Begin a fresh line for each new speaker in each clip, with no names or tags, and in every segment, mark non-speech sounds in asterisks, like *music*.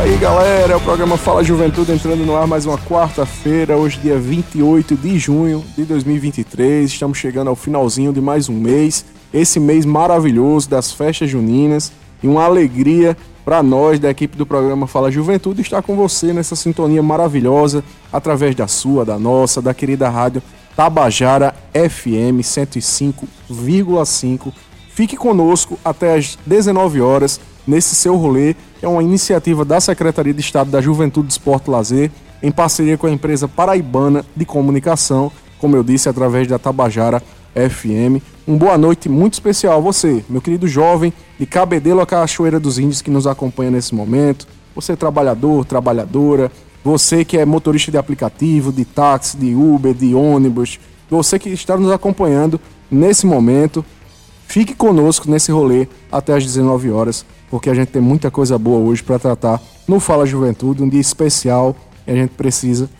Aí, galera. É o programa Fala Juventude entrando no ar mais uma quarta-feira, hoje, dia 28 de junho de 2023. Estamos chegando ao finalzinho de mais um mês. Esse mês maravilhoso das festas juninas e uma alegria para nós da equipe do programa Fala Juventude estar com você nessa sintonia maravilhosa através da sua, da nossa, da querida rádio Tabajara FM 105,5. Fique conosco até às 19 horas nesse seu rolê. É uma iniciativa da Secretaria de Estado da Juventude, Esporte e Lazer, em parceria com a empresa paraibana de comunicação, como eu disse, através da Tabajara FM. Um boa noite muito especial a você, meu querido jovem de Cabedelo a Cachoeira dos Índios que nos acompanha nesse momento. Você trabalhador, trabalhadora, você que é motorista de aplicativo, de táxi, de Uber, de ônibus, você que está nos acompanhando nesse momento. Fique conosco nesse rolê até às 19 horas, porque a gente tem muita coisa boa hoje para tratar no Fala Juventude, um dia especial e a gente precisa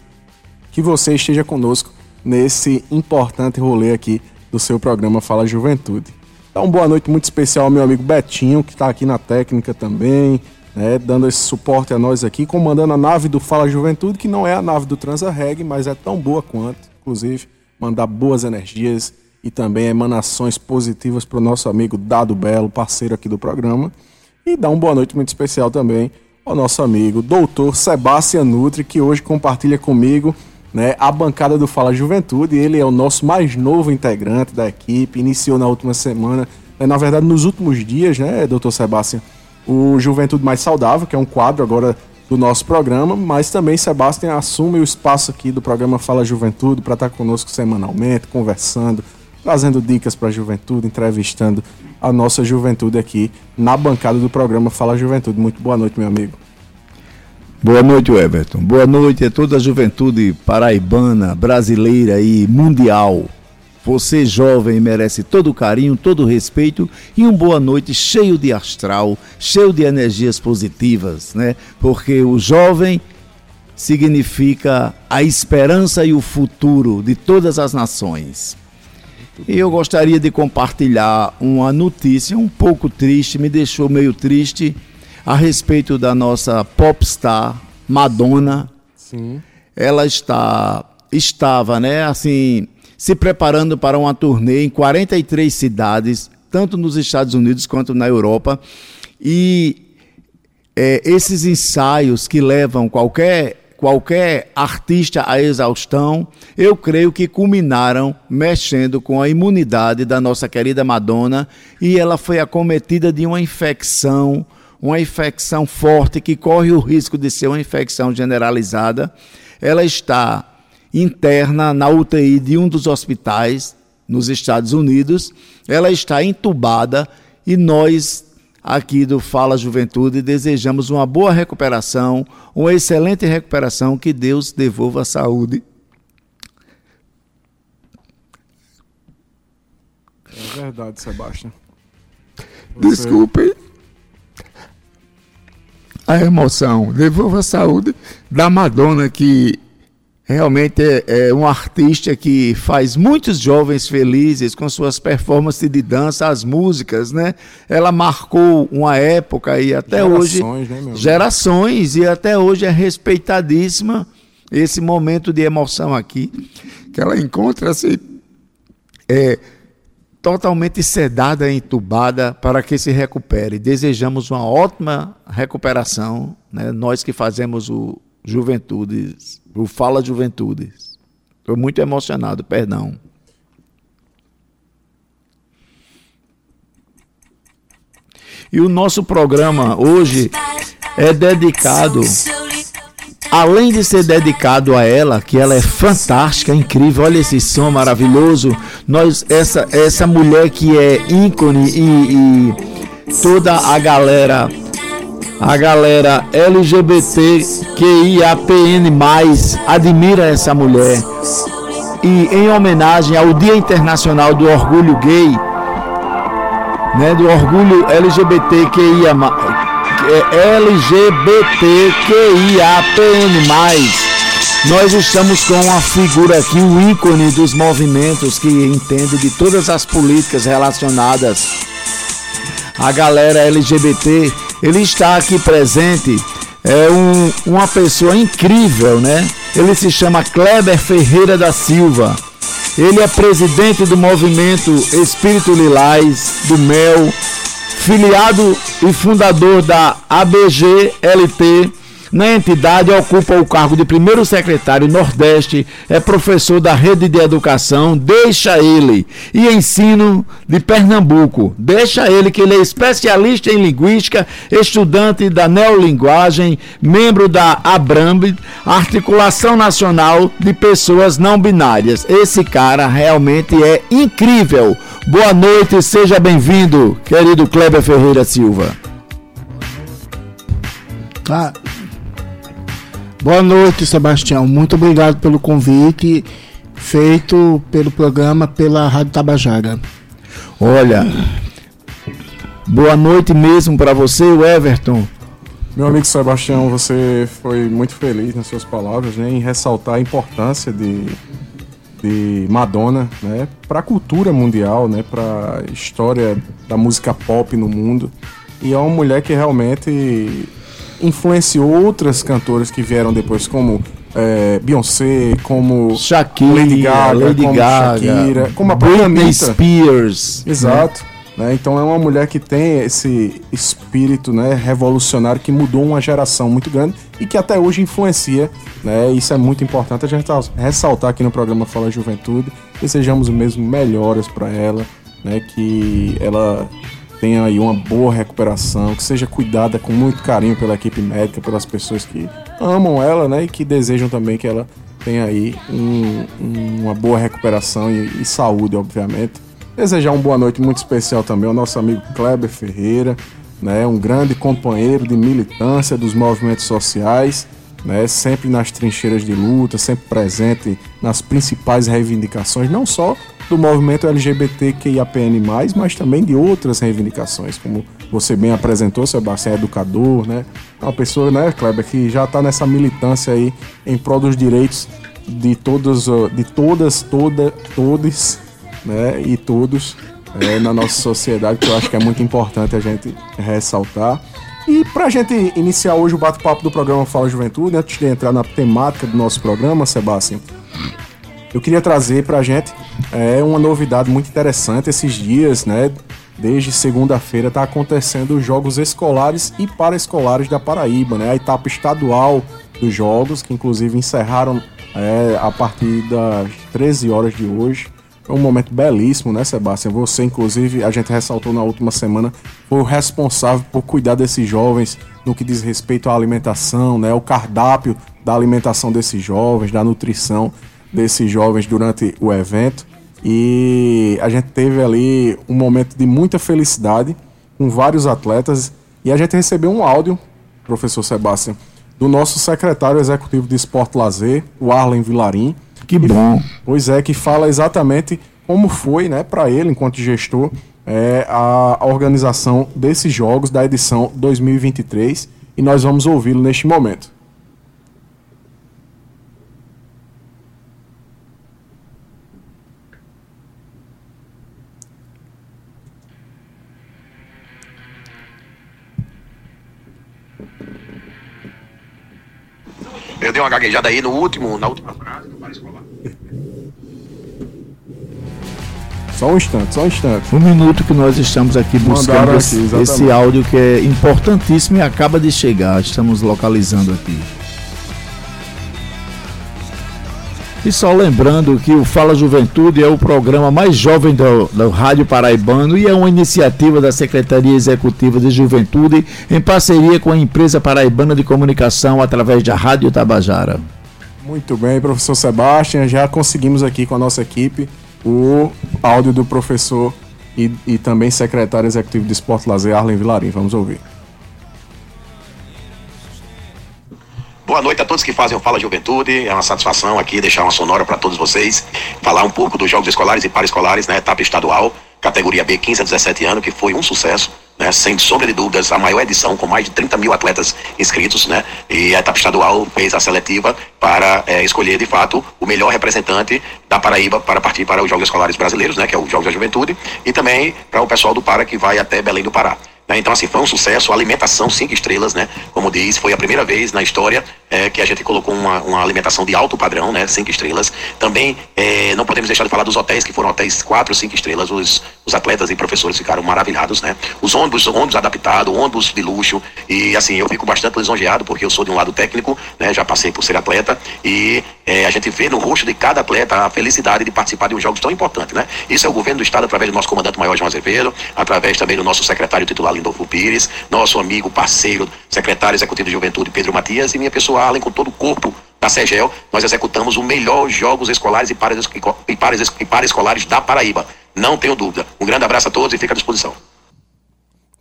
que você esteja conosco nesse importante rolê aqui do seu programa Fala Juventude. Então, boa noite muito especial ao meu amigo Betinho, que está aqui na técnica também, né, dando esse suporte a nós aqui, comandando a nave do Fala Juventude, que não é a nave do Transa Reg, mas é tão boa quanto, inclusive, mandar boas energias e também emanações positivas para o nosso amigo Dado Belo, parceiro aqui do programa. E dar uma boa noite muito especial também ao nosso amigo Doutor Sebastião Nutri, que hoje compartilha comigo né, a bancada do Fala Juventude. Ele é o nosso mais novo integrante da equipe, iniciou na última semana, né, na verdade nos últimos dias, né, doutor Sebastião, o Juventude Mais Saudável, que é um quadro agora do nosso programa, mas também Sebastião assume o espaço aqui do programa Fala Juventude para estar conosco semanalmente, conversando, trazendo dicas para a juventude, entrevistando a nossa juventude aqui na bancada do programa Fala Juventude. Muito boa noite, meu amigo.
Boa noite, Everton. Boa noite a toda a juventude paraibana, brasileira e mundial. Você, jovem, merece todo o carinho, todo o respeito e uma boa noite cheio de astral, cheio de energias positivas, né? Porque o jovem significa a esperança e o futuro de todas as nações. E eu gostaria de compartilhar uma notícia um pouco triste, me deixou meio triste a respeito da nossa popstar Madonna. Sim. Ela está estava, né, assim, se preparando para uma turnê em 43 cidades, tanto nos Estados Unidos quanto na Europa. E é, esses ensaios que levam qualquer qualquer artista à exaustão, eu creio que culminaram mexendo com a imunidade da nossa querida Madonna e ela foi acometida de uma infecção uma infecção forte que corre o risco de ser uma infecção generalizada. Ela está interna na UTI de um dos hospitais nos Estados Unidos. Ela está entubada e nós aqui do Fala Juventude desejamos uma boa recuperação, uma excelente recuperação, que Deus devolva a saúde.
É verdade, Sebastião.
Você... Desculpe a emoção, devolva a saúde da Madonna, que realmente é, é um artista que faz muitos jovens felizes com suas performances de dança, as músicas, né? Ela marcou uma época e até gerações, hoje né, gerações e até hoje é respeitadíssima esse momento de emoção aqui que ela encontra-se é, totalmente sedada e entubada para que se recupere. Desejamos uma ótima recuperação, né? nós que fazemos o Juventudes, o Fala Juventudes. Estou muito emocionado, perdão. E o nosso programa hoje é dedicado além de ser dedicado a ela, que ela é fantástica, incrível, olha esse som maravilhoso, nós essa essa mulher que é ícone e, e toda a galera A galera LGBTQIAPN+, admira essa mulher. E em homenagem ao Dia Internacional do Orgulho Gay, né, do orgulho LGBTQIA, LGBTQIAPN+, nós estamos com uma figura aqui, o ícone dos movimentos que entende de todas as políticas relacionadas à galera LGBT. Ele está aqui presente, é um, uma pessoa incrível, né? Ele se chama Kleber Ferreira da Silva. Ele é presidente do movimento Espírito Lilás, do MEL, filiado e fundador da ABGLT na entidade, ocupa o cargo de primeiro secretário Nordeste, é professor da rede de educação Deixa Ele e ensino de Pernambuco. Deixa ele que ele é especialista em linguística, estudante da neolinguagem, membro da ABRAMB, Articulação Nacional de Pessoas Não Binárias. Esse cara realmente é incrível. Boa noite, seja bem-vindo, querido Kleber Ferreira Silva.
Ah, Boa noite, Sebastião. Muito obrigado pelo convite feito pelo programa pela Rádio Tabajara.
Olha, boa noite mesmo para você, o Everton.
Meu amigo Sebastião, você foi muito feliz nas suas palavras né, em ressaltar a importância de, de Madonna né, para a cultura mundial, né, para a história da música pop no mundo. E é uma mulher que realmente influenciou outras cantoras que vieram depois, como é, Beyoncé, como
Shakira, Lady Gaga, Lady
como
Gaga,
Shakira, como a
Britney Spears.
Exato. Né? Né? Então é uma mulher que tem esse espírito né, revolucionário que mudou uma geração muito grande e que até hoje influencia. Né? Isso é muito importante a gente ressaltar aqui no programa Fala Juventude. Desejamos o mesmo melhoras para ela, né? que ela tenha aí uma boa recuperação, que seja cuidada com muito carinho pela equipe médica, pelas pessoas que amam ela, né, e que desejam também que ela tenha aí um, uma boa recuperação e, e, saúde, obviamente. Desejar uma boa noite muito especial também ao nosso amigo Kleber Ferreira, né, um grande companheiro de militância dos movimentos sociais, né, sempre nas trincheiras de luta, sempre presente nas principais reivindicações, não só do movimento LGBTQIAPN+, mas também de outras reivindicações, como você bem apresentou, Sebastião, é educador, né? É uma pessoa, né, Kleber, que já está nessa militância aí em prol dos direitos de todos, de todas, toda, todos, né, e todos é, na nossa sociedade, que eu acho que é muito importante a gente ressaltar. E para a gente iniciar hoje o bate-papo do programa Fala Juventude, antes de entrar na temática do nosso programa, Sebastião, eu queria trazer para a gente é, uma novidade muito interessante esses dias, né? Desde segunda-feira está acontecendo os Jogos Escolares e Paraescolares da Paraíba, né? A etapa estadual dos Jogos, que inclusive encerraram é, a partir das 13 horas de hoje. Foi um momento belíssimo, né, Sebastião? Você, inclusive, a gente ressaltou na última semana, foi o responsável por cuidar desses jovens no que diz respeito à alimentação, né? O cardápio da alimentação desses jovens, da nutrição desses jovens durante o evento. E a gente teve ali um momento de muita felicidade com vários atletas. E a gente recebeu um áudio, professor Sebastião, do nosso secretário executivo de Esporte Lazer, o Arlen Vilarim.
Que bom.
Pois é, que fala exatamente como foi, né, para ele, enquanto gestor, é, a organização desses jogos da edição 2023. E nós vamos ouvi-lo neste momento.
Eu dei uma gaguejada aí no último, na última frase do.
Só um instante, só um instante.
Um minuto que nós estamos aqui buscando aqui, esse áudio que é importantíssimo e acaba de chegar. Estamos localizando aqui. E só lembrando que o Fala Juventude é o programa mais jovem do, do, Rádio Paraibano e é uma iniciativa da Secretaria Executiva de Juventude em parceria com a empresa paraibana de comunicação através da Rádio Tabajara.
Muito bem, professor Sebastião, já conseguimos aqui com a nossa equipe o áudio do professor e, e também secretário executivo de Esporte Lazer, Arlen Vilarim. Vamos ouvir.
Boa noite a todos que fazem o Fala Juventude. É uma satisfação aqui deixar uma sonora para todos vocês. Falar um pouco dos Jogos Escolares e Paraescolares na etapa estadual, categoria B, 15 a 17 anos, que foi um sucesso. Né, sem sombra de dúvidas, a maior edição, com mais de 30 mil atletas inscritos, né? E a etapa estadual fez a seletiva para é, escolher, de fato, o melhor representante da Paraíba para partir para os Jogos Escolares Brasileiros, né? Que é o Jogos da Juventude, e também para o pessoal do Para que vai até Belém do Pará. Né? Então, assim, foi um sucesso, alimentação cinco estrelas, né? Como diz, foi a primeira vez na história é, que a gente colocou uma, uma alimentação de alto padrão, né? Cinco estrelas. Também é, não podemos deixar de falar dos hotéis, que foram hotéis quatro, cinco estrelas. Os, os atletas e professores ficaram maravilhados, né? Os ônibus, ônibus adaptados, ônibus de luxo. E, assim, eu fico bastante lisonjeado, porque eu sou de um lado técnico, né? Já passei por ser atleta. E é, a gente vê no rosto de cada atleta a felicidade de participar de um jogos tão importante, né? Isso é o governo do Estado, através do nosso comandante maior, João Azevedo, através também do nosso secretário titular, Lindolfo Pires, nosso amigo, parceiro, secretário executivo de Juventude, Pedro Matias, e minha pessoa, Allen, com todo o corpo da SEGEL, nós executamos o melhor Jogos Escolares e Paraescolares da Paraíba. Não tenho dúvida. Um grande abraço a todos e fica à disposição.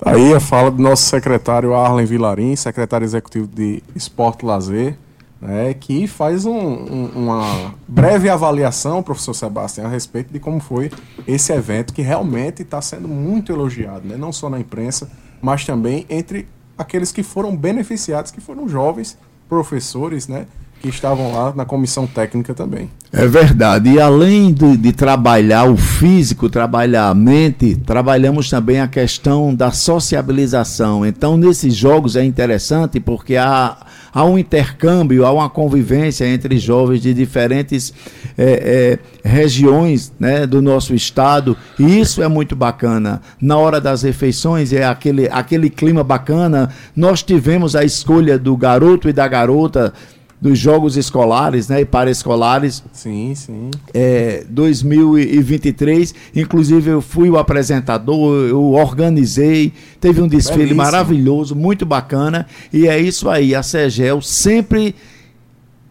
Aí a fala do nosso secretário Arlen Vilarim, secretário executivo de Esporte Lazer, né, que faz um, um, uma breve avaliação, professor Sebastião, a respeito de como foi esse evento, que realmente está sendo muito elogiado, né, não só na imprensa, mas também entre aqueles que foram beneficiados, que foram jovens professores, né, que estavam lá na comissão técnica também.
É verdade. E além de, de, trabalhar o físico, trabalhar a mente, trabalhamos também a questão da sociabilização. Então, nesses jogos é interessante porque há, há um intercâmbio, há uma convivência entre jovens de diferentes é, é, regiões né, do nosso estado. E isso é muito bacana. Na hora das refeições é aquele, aquele clima bacana. Nós tivemos a escolha do garoto e da garota dos jogos escolares, né, e paraescolares.
Sim, sim.
É, 2023, inclusive eu fui o apresentador, eu organizei, teve um desfile Belíssimo. maravilhoso, muito bacana, e é isso aí, a Segel sempre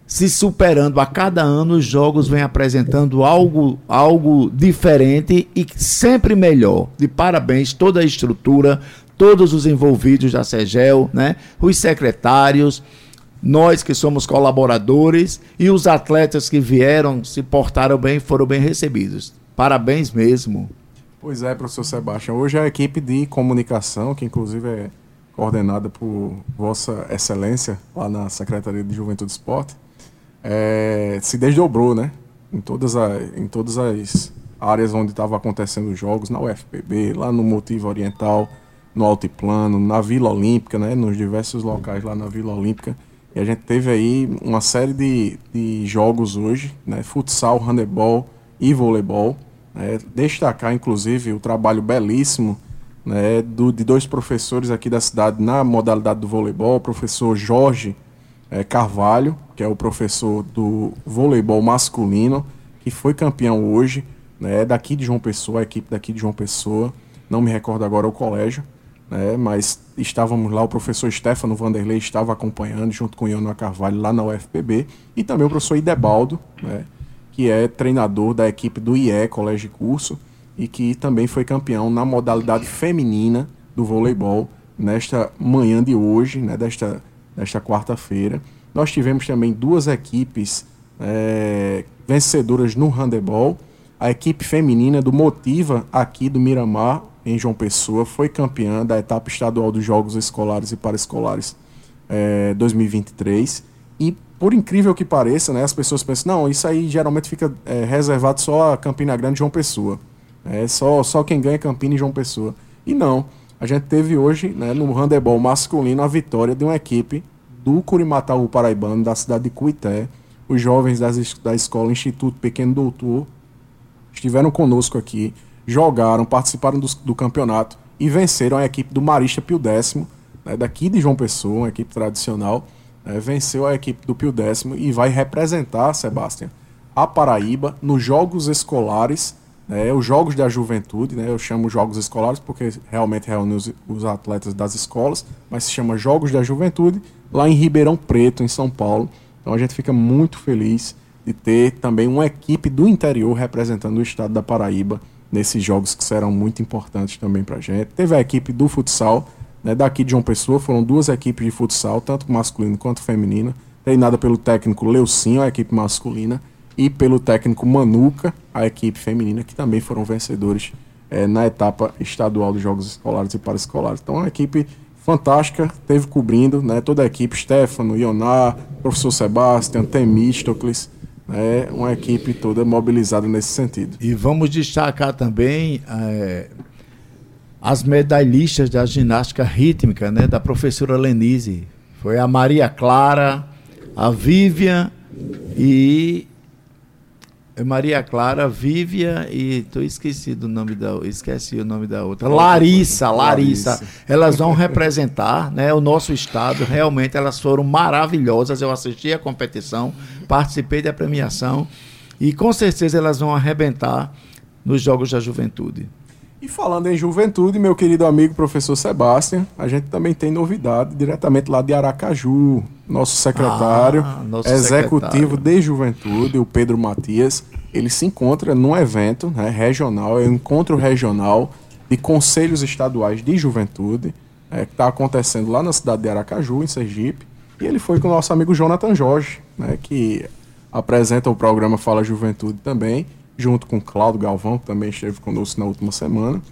se superando a cada ano, os jogos vêm apresentando algo, algo diferente e sempre melhor. De parabéns toda a estrutura, todos os envolvidos da Segel, né? Os secretários, nós que somos colaboradores e os atletas que vieram se portaram bem, foram bem recebidos. Parabéns mesmo.
Pois é, professor Sebastião. Hoje a equipe de comunicação, que inclusive é coordenada por Vossa Excelência, lá na Secretaria de Juventude e Esporte, é, se desdobrou, né? Em todas, a, em todas as áreas onde estavam acontecendo os jogos, na UFPB, lá no Motivo Oriental, no Altiplano, na Vila Olímpica, né? Nos diversos locais lá na Vila Olímpica a gente teve aí uma série de, de jogos hoje, né? Futsal, handebol e voleibol. Né? Destacar, inclusive, o trabalho belíssimo né, do, de dois professores aqui da cidade na modalidade do voleibol, o professor Jorge é, Carvalho, que é o professor do voleibol masculino, que foi campeão hoje, né, daqui de João Pessoa, a equipe daqui de João Pessoa, não me recordo agora o colégio, né, mas estávamos lá, o professor Stefano Vanderlei estava acompanhando, junto com o Iano Carvalho, lá na UFPB, e também o professor Idebaldo, né, que é treinador da equipe do IE, Colégio de Curso, e que também foi campeão na modalidade feminina do voleibol nesta manhã de hoje, né, desta, desta quarta-feira. Nós tivemos também duas equipes é, vencedoras no handebol. A equipe feminina do Motiva, aqui do Miramar, em João Pessoa, foi campeã da etapa estadual dos Jogos Escolares e Paraescolares é, 2023. E, por incrível que pareça, né, as pessoas pensam, não, isso aí geralmente fica é, reservado só a Campina Grande e João Pessoa. É só, só quem ganha Campina e João Pessoa. E não, a gente teve hoje, né, no handebol masculino, a vitória de uma equipe do Curimataú Paraibano, da cidade de Cuité. Os jovens das, da escola Instituto Pequeno Doutor estiveram conosco aqui jogaram, participaram do, do campeonato e venceram a equipe do Marista Pio Décimo, né, daqui de João Pessoa, uma equipe tradicional, né, venceu a equipe do Pio Décimo e vai representar, Sebastião, a Paraíba nos Jogos Escolares, né, os Jogos da Juventude, né, eu chamo Jogos Escolares porque realmente reúne os, os atletas das escolas, mas se chama Jogos da Juventude, lá em Ribeirão Preto, em São Paulo. Então a gente fica muito feliz de ter também uma equipe do interior representando o estado da Paraíba nesses jogos que serão muito importantes também para a gente. Teve a equipe do futsal, né, daqui de João Pessoa, foram duas equipes de futsal, tanto masculino quanto feminino. treinada pelo técnico Leucinho, a equipe masculina, e pelo técnico Manuca, a equipe feminina, que também foram vencedores é, na etapa estadual dos Jogos Escolares e Paraescolares. Então, uma equipe fantástica, teve cobrindo né, toda a equipe, Stefano, Ionar, professor Sebastião, Temístocles, né, uma equipe toda mobilizada nesse sentido.
E vamos destacar também é, as medalhistas da ginástica rítmica, né, da professora Lenise. Foi a Maria Clara, a Vivian e Maria Clara, Vívia e tô esquecido o nome da, esqueci o nome da outra. Larissa, Larissa. Larissa. Elas vão representar, né, o nosso estado. Realmente elas foram maravilhosas. Eu assisti a competição, participei da premiação e com certeza elas vão arrebentar nos Jogos da Juventude.
E falando em juventude, meu querido amigo professor Sebastião, a gente também tem novidade diretamente lá de Aracaju. Nosso secretário ah, nosso executivo secretário. de juventude, o Pedro Matias, ele se encontra num evento né, regional, é um encontro regional de conselhos estaduais de juventude, é, que está acontecendo lá na cidade de Aracaju, em Sergipe. E ele foi com o nosso amigo Jonathan Jorge, né, que apresenta o programa Fala Juventude também junto com Cláudio Galvão, que também esteve conosco na última semana.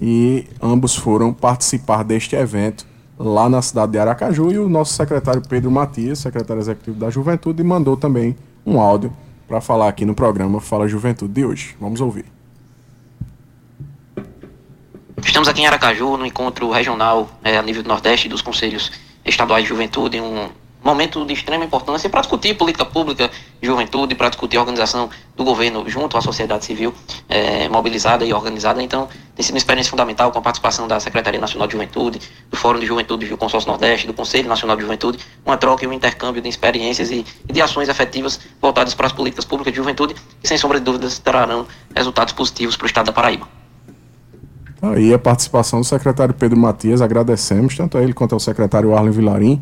E ambos foram participar deste evento lá na cidade de Aracaju. E o nosso secretário Pedro Matias, secretário executivo da Juventude, mandou também um áudio para falar aqui no programa Fala Juventude de hoje. Vamos ouvir.
Estamos aqui em Aracaju, no encontro regional é, a nível do Nordeste dos Conselhos Estaduais de Juventude, um momento de extrema importância para discutir política pública de juventude, para discutir a organização do governo junto à sociedade civil é, mobilizada e organizada. Então, tem sido uma experiência fundamental com a participação da Secretaria Nacional de Juventude, do Fórum de Juventude do Consórcio Nordeste, do Conselho Nacional de Juventude, uma troca e um intercâmbio de experiências e, e de ações efetivas voltadas para as políticas públicas de juventude que, sem sombra de dúvidas, trarão resultados positivos para o Estado da Paraíba.
Aí a participação do secretário Pedro Matias, agradecemos tanto a ele quanto ao secretário Arlen Vilarim,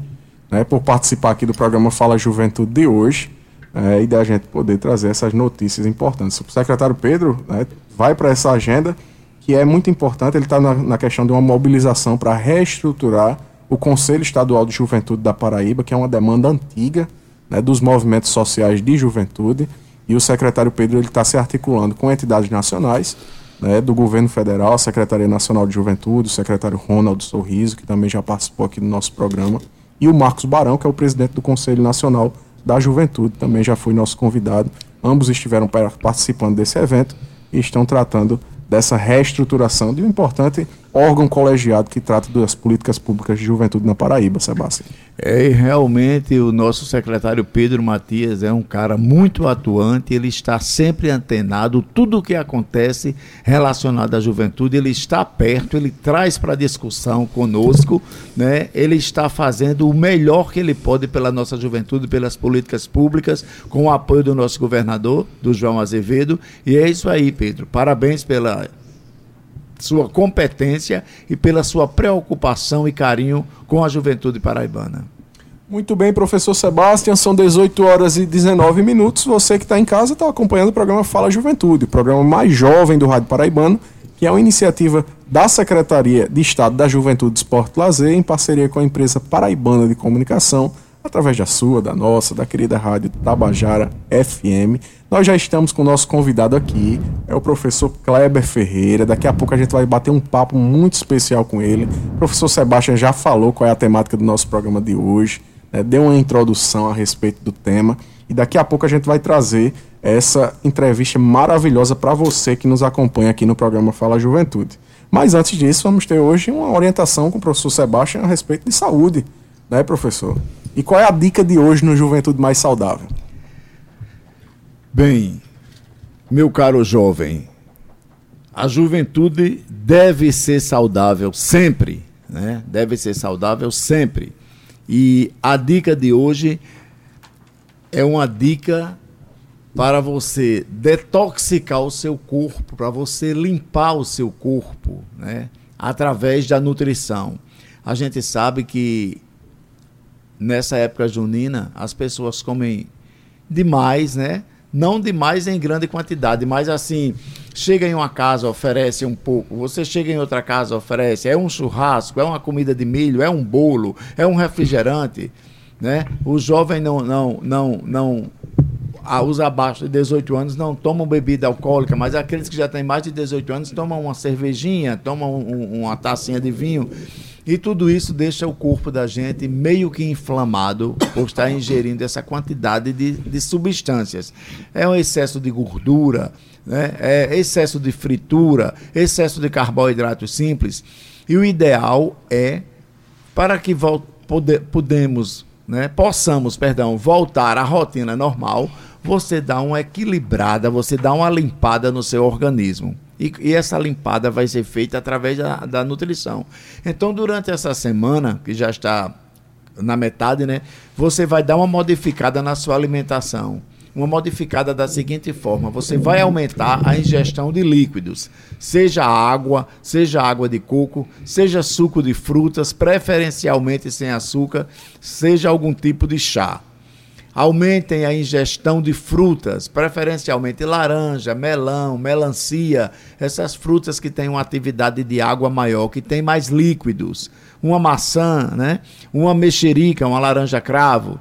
né, por participar aqui do programa Fala Juventude de hoje é, e da gente poder trazer essas notícias importantes. O secretário Pedro né, vai para essa agenda que é muito importante, ele está na, na, questão de uma mobilização para reestruturar o Conselho Estadual de Juventude da Paraíba, que é uma demanda antiga né, dos movimentos sociais de juventude, e o secretário Pedro está se articulando com entidades nacionais, né, do governo federal, a Secretaria Nacional de Juventude, o secretário Ronaldo Sorriso, que também já participou aqui do nosso programa, e o Marcos Barão, que é o presidente do Conselho Nacional da Juventude, também já foi nosso convidado. Ambos estiveram participando desse evento e estão tratando dessa reestruturação de um importante órgão colegiado que trata das políticas públicas de juventude na Paraíba, Sebastião.
É, realmente o nosso secretário Pedro Matias é um cara muito atuante, ele está sempre antenado, tudo o que acontece relacionado à juventude, ele está perto, ele traz para discussão conosco, né? Ele está fazendo o melhor que ele pode pela nossa juventude, pelas políticas públicas, com o apoio do nosso governador, do João Azevedo, e é isso aí, Pedro. Parabéns pela sua competência e pela sua preocupação e carinho com a juventude paraibana.
Muito bem, professor Sebastião, são 18 horas e 19 minutos. Você que está em casa está acompanhando o programa Fala Juventude, o programa mais jovem do Rádio Paraibano, que é uma iniciativa da Secretaria de Estado da Juventude, Esporte e Lazer, em parceria com a empresa Paraibana de Comunicação, através da sua, da nossa, da querida rádio Tabajara FM. Nós já estamos com o nosso convidado aqui, é o professor Kleber Ferreira. Daqui a pouco a gente vai bater um papo muito especial com ele. O professor Sebastião já falou qual é a temática do nosso programa de hoje, né? deu uma introdução a respeito do tema. E daqui a pouco a gente vai trazer essa entrevista maravilhosa para você que nos acompanha aqui no programa Fala Juventude. Mas antes disso, vamos ter hoje uma orientação com o professor Sebastião a respeito de saúde, né, professor? E qual é a dica de hoje no Juventude Mais Saudável?
Bem, meu caro jovem, a juventude deve ser saudável sempre, né? Deve ser saudável sempre. E a dica de hoje é uma dica para você detoxicar o seu corpo, para você limpar o seu corpo, né? Através da nutrição. A gente sabe que nessa época junina, as pessoas comem demais, né? Não demais em grande quantidade, mas assim, chega em uma casa, oferece um pouco, você chega em outra casa, oferece, é um churrasco, é uma comida de milho, é um bolo, é um refrigerante, né? O jovem não, não, não, não os abaixo de 18 anos não tomam bebida alcoólica, mas aqueles que já têm mais de 18 anos tomam uma cervejinha, tomam um, uma tacinha de vinho. E tudo isso deixa o corpo da gente meio que inflamado por estar ingerindo essa quantidade de, de substâncias. É um excesso de gordura, né? é excesso de fritura, excesso de carboidratos simples. E o ideal é, para que pode, podemos, né, possamos perdão, voltar à rotina normal, você dá uma equilibrada, você dá uma limpada no seu organismo. E, e essa limpada vai ser feita através da, da nutrição. Então, durante essa semana, que já está na metade, né? Você vai dar uma modificada na sua alimentação. Uma modificada da seguinte forma: você vai aumentar a ingestão de líquidos, seja água, seja água de coco, seja suco de frutas, preferencialmente sem açúcar, seja algum tipo de chá. Aumentem a ingestão de frutas, preferencialmente laranja, melão, melancia, essas frutas que têm uma atividade de água maior, que têm mais líquidos. Uma maçã, né? uma mexerica, uma laranja cravo.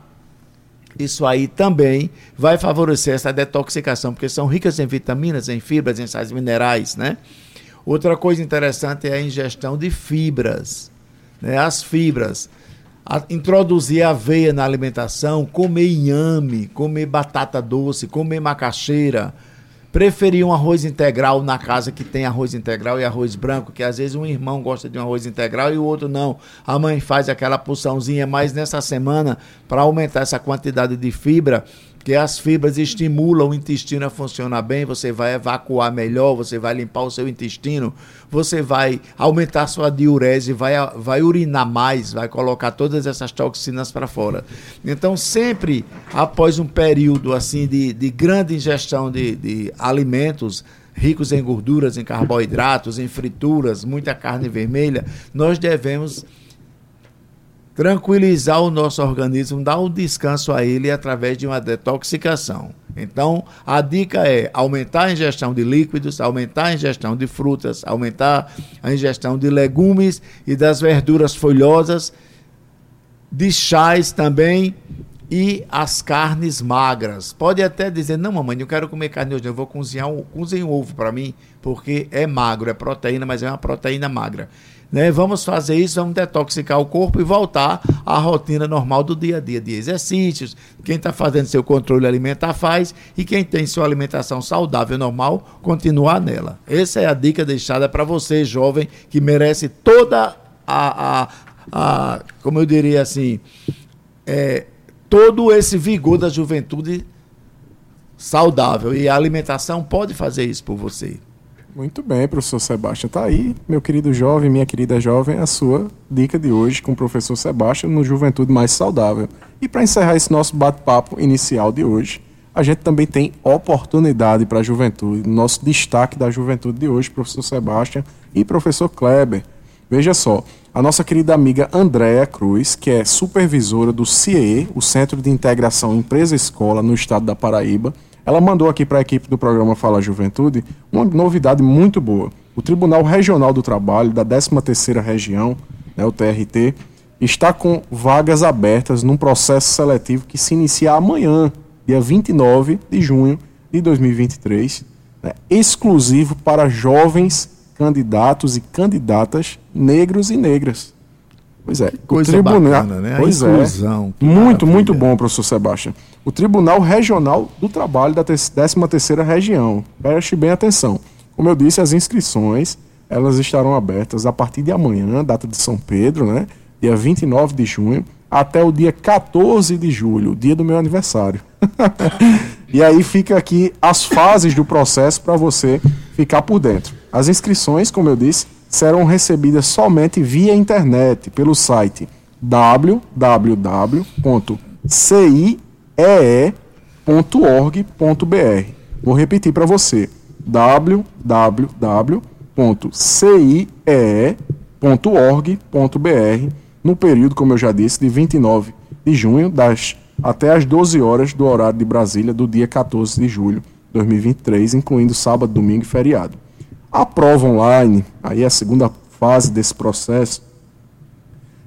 Isso aí também vai favorecer essa detoxicação, porque são ricas em vitaminas, em fibras, em sais minerais, né? Outra coisa interessante é a ingestão de fibras. Né? As fibras a, introduzir aveia na alimentação, comer inhame, comer batata doce, comer macaxeira, preferir um arroz integral na casa que tem arroz integral e arroz branco, que às vezes um irmão gosta de um arroz integral e o outro não. A mãe faz aquela porçãozinha, mas nessa semana, para aumentar essa quantidade de fibra, que as fibras estimulam o intestino a funcionar bem, você vai evacuar melhor, você vai limpar o seu intestino, você vai aumentar sua diurese, vai, vai urinar mais, vai colocar todas essas toxinas para fora. Então, sempre após um período assim de, de grande ingestão de, de alimentos, ricos em gorduras, em carboidratos, em frituras, muita carne vermelha, nós devemos tranquilizar o nosso organismo, dar um descanso a ele através de uma detoxicação. Então, a dica é aumentar a ingestão de líquidos, aumentar a ingestão de frutas, aumentar a ingestão de legumes e das verduras folhosas, de chás também e as carnes magras. Pode até dizer, não, mamãe, eu quero comer carne hoje, eu vou cozinhar um, cozinhar um ovo para mim, porque é magro, é proteína, mas é uma proteína magra. Né? Vamos fazer isso, vamos detoxicar o corpo e voltar à rotina normal do dia a dia de exercícios. Quem está fazendo seu controle alimentar faz e quem tem sua alimentação saudável normal continua nela. Essa é a dica deixada para você, jovem, que merece toda a, a, a como eu diria assim, é, todo esse vigor da juventude saudável. E a alimentação pode fazer isso por você.
Muito bem, professor Sebastião. Está aí, meu querido jovem, minha querida jovem, a sua dica de hoje com o professor Sebastião no Juventude Mais Saudável. E para encerrar esse nosso bate-papo inicial de hoje, a gente também tem oportunidade para a juventude. Nosso destaque da juventude de hoje, professor Sebastião e professor Kleber. Veja só, a nossa querida amiga Andréa Cruz, que é supervisora do CIE, o Centro de Integração Empresa-Escola no estado da Paraíba, ela mandou aqui para a equipe do programa Fala Juventude uma novidade muito boa. O Tribunal Regional do Trabalho da 13ª Região, né, o TRT, está com vagas abertas num processo seletivo que se inicia amanhã, dia 29 de junho de 2023, né, exclusivo para jovens candidatos e candidatas negros e negras. Pois é.
Coisa tribunal, bacana, né?
Pois é. Muito, muito bom, professor Sebastião. O Tribunal Regional do Trabalho da 13ª Região. Preste bem atenção. Como eu disse, as inscrições elas estarão abertas a partir de amanhã, data de São Pedro, né? Dia 29 de junho, até o dia 14 de julho, dia do meu aniversário. *laughs* e aí fica aqui as fases do processo para você ficar por dentro. As inscrições, como eu disse, serão recebidas somente via internet pelo site www.ciee.org.br. Vou repetir para você: www.ciee.org.br no período, como eu já disse, de 29 de junho das até as 12 horas do horário de Brasília do dia 14 de julho de 2023, incluindo sábado, domingo e feriado. A prova online, aí é a segunda fase desse processo,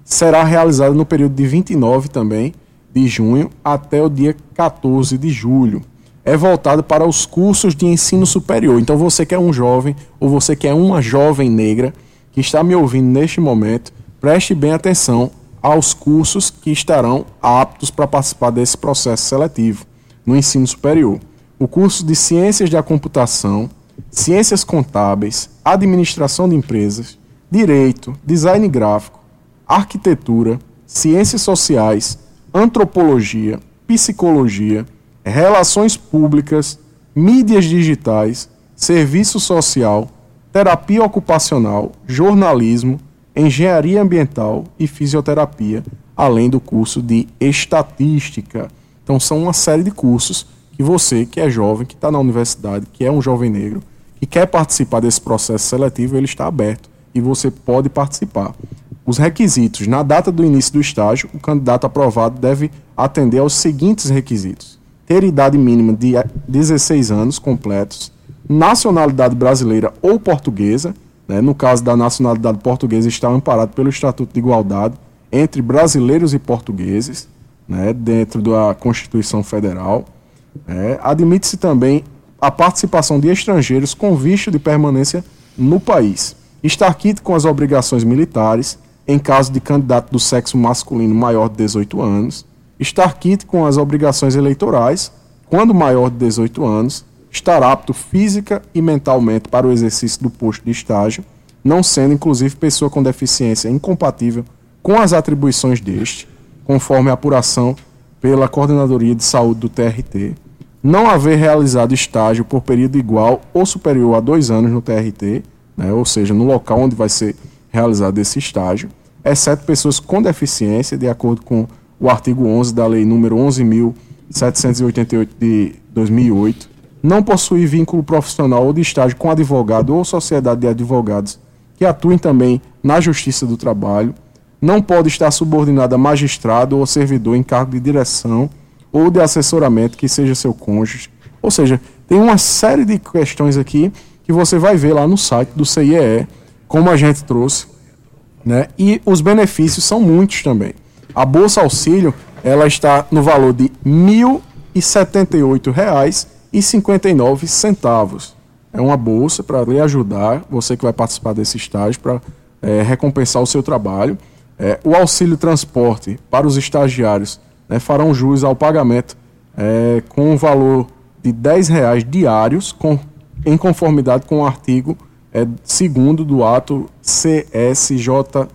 será realizada no período de 29 também de junho até o dia 14 de julho. É voltado para os cursos de ensino superior. Então você que é um jovem ou você que é uma jovem negra que está me ouvindo neste momento, preste bem atenção aos cursos que estarão aptos para participar desse processo seletivo no ensino superior. O curso de Ciências da Computação, Ciências Contábeis, Administração de Empresas, Direito, Design Gráfico, Arquitetura, Ciências Sociais, Antropologia, Psicologia, Relações Públicas, Mídias Digitais, Serviço Social, Terapia Ocupacional, Jornalismo, Engenharia Ambiental e Fisioterapia, além do curso de Estatística. Então, são uma série de cursos que você, que é jovem, que está na universidade, que é um jovem negro, que quer participar desse processo seletivo, ele está aberto e você pode participar. Os requisitos. Na data do início do estágio, o candidato aprovado deve atender aos seguintes requisitos: ter idade mínima de 16 anos completos, nacionalidade brasileira ou portuguesa. Né? No caso da nacionalidade portuguesa, está amparado pelo Estatuto de Igualdade entre brasileiros e portugueses, né? dentro da Constituição Federal. É, Admite-se também a participação de estrangeiros com visto de permanência no país. Estar quito com as obrigações militares, em caso de candidato do sexo masculino maior de 18 anos, estar quite com as obrigações eleitorais, quando maior de 18 anos, estar apto física e mentalmente para o exercício do posto de estágio, não sendo inclusive pessoa com deficiência incompatível com as atribuições deste, conforme a apuração pela Coordenadoria de Saúde do TRT, não haver realizado estágio por período igual ou superior a dois anos no TRT, né, ou seja, no local onde vai ser realizado esse estágio, exceto pessoas com deficiência, de acordo com o artigo 11 da Lei número 11.788 de 2008, não possuir vínculo profissional ou de estágio com advogado ou sociedade de advogados que atuem também na Justiça do Trabalho, não pode estar subordinado a magistrado ou servidor em cargo de direção ou de assessoramento que seja seu cônjuge. Ou seja, tem uma série de questões aqui que você vai ver lá no site do CIEE como a gente trouxe, né? E os benefícios são muitos também. A bolsa auxílio ela está no valor de R$ 1.078,59. É uma bolsa para lhe ajudar, você que vai participar desse estágio, para é, recompensar o seu trabalho. É, o auxílio transporte para os estagiários né, farão jus ao pagamento é, com um valor de R$ 10 diários, com, em conformidade com o artigo é, segundo do ato CSJTGP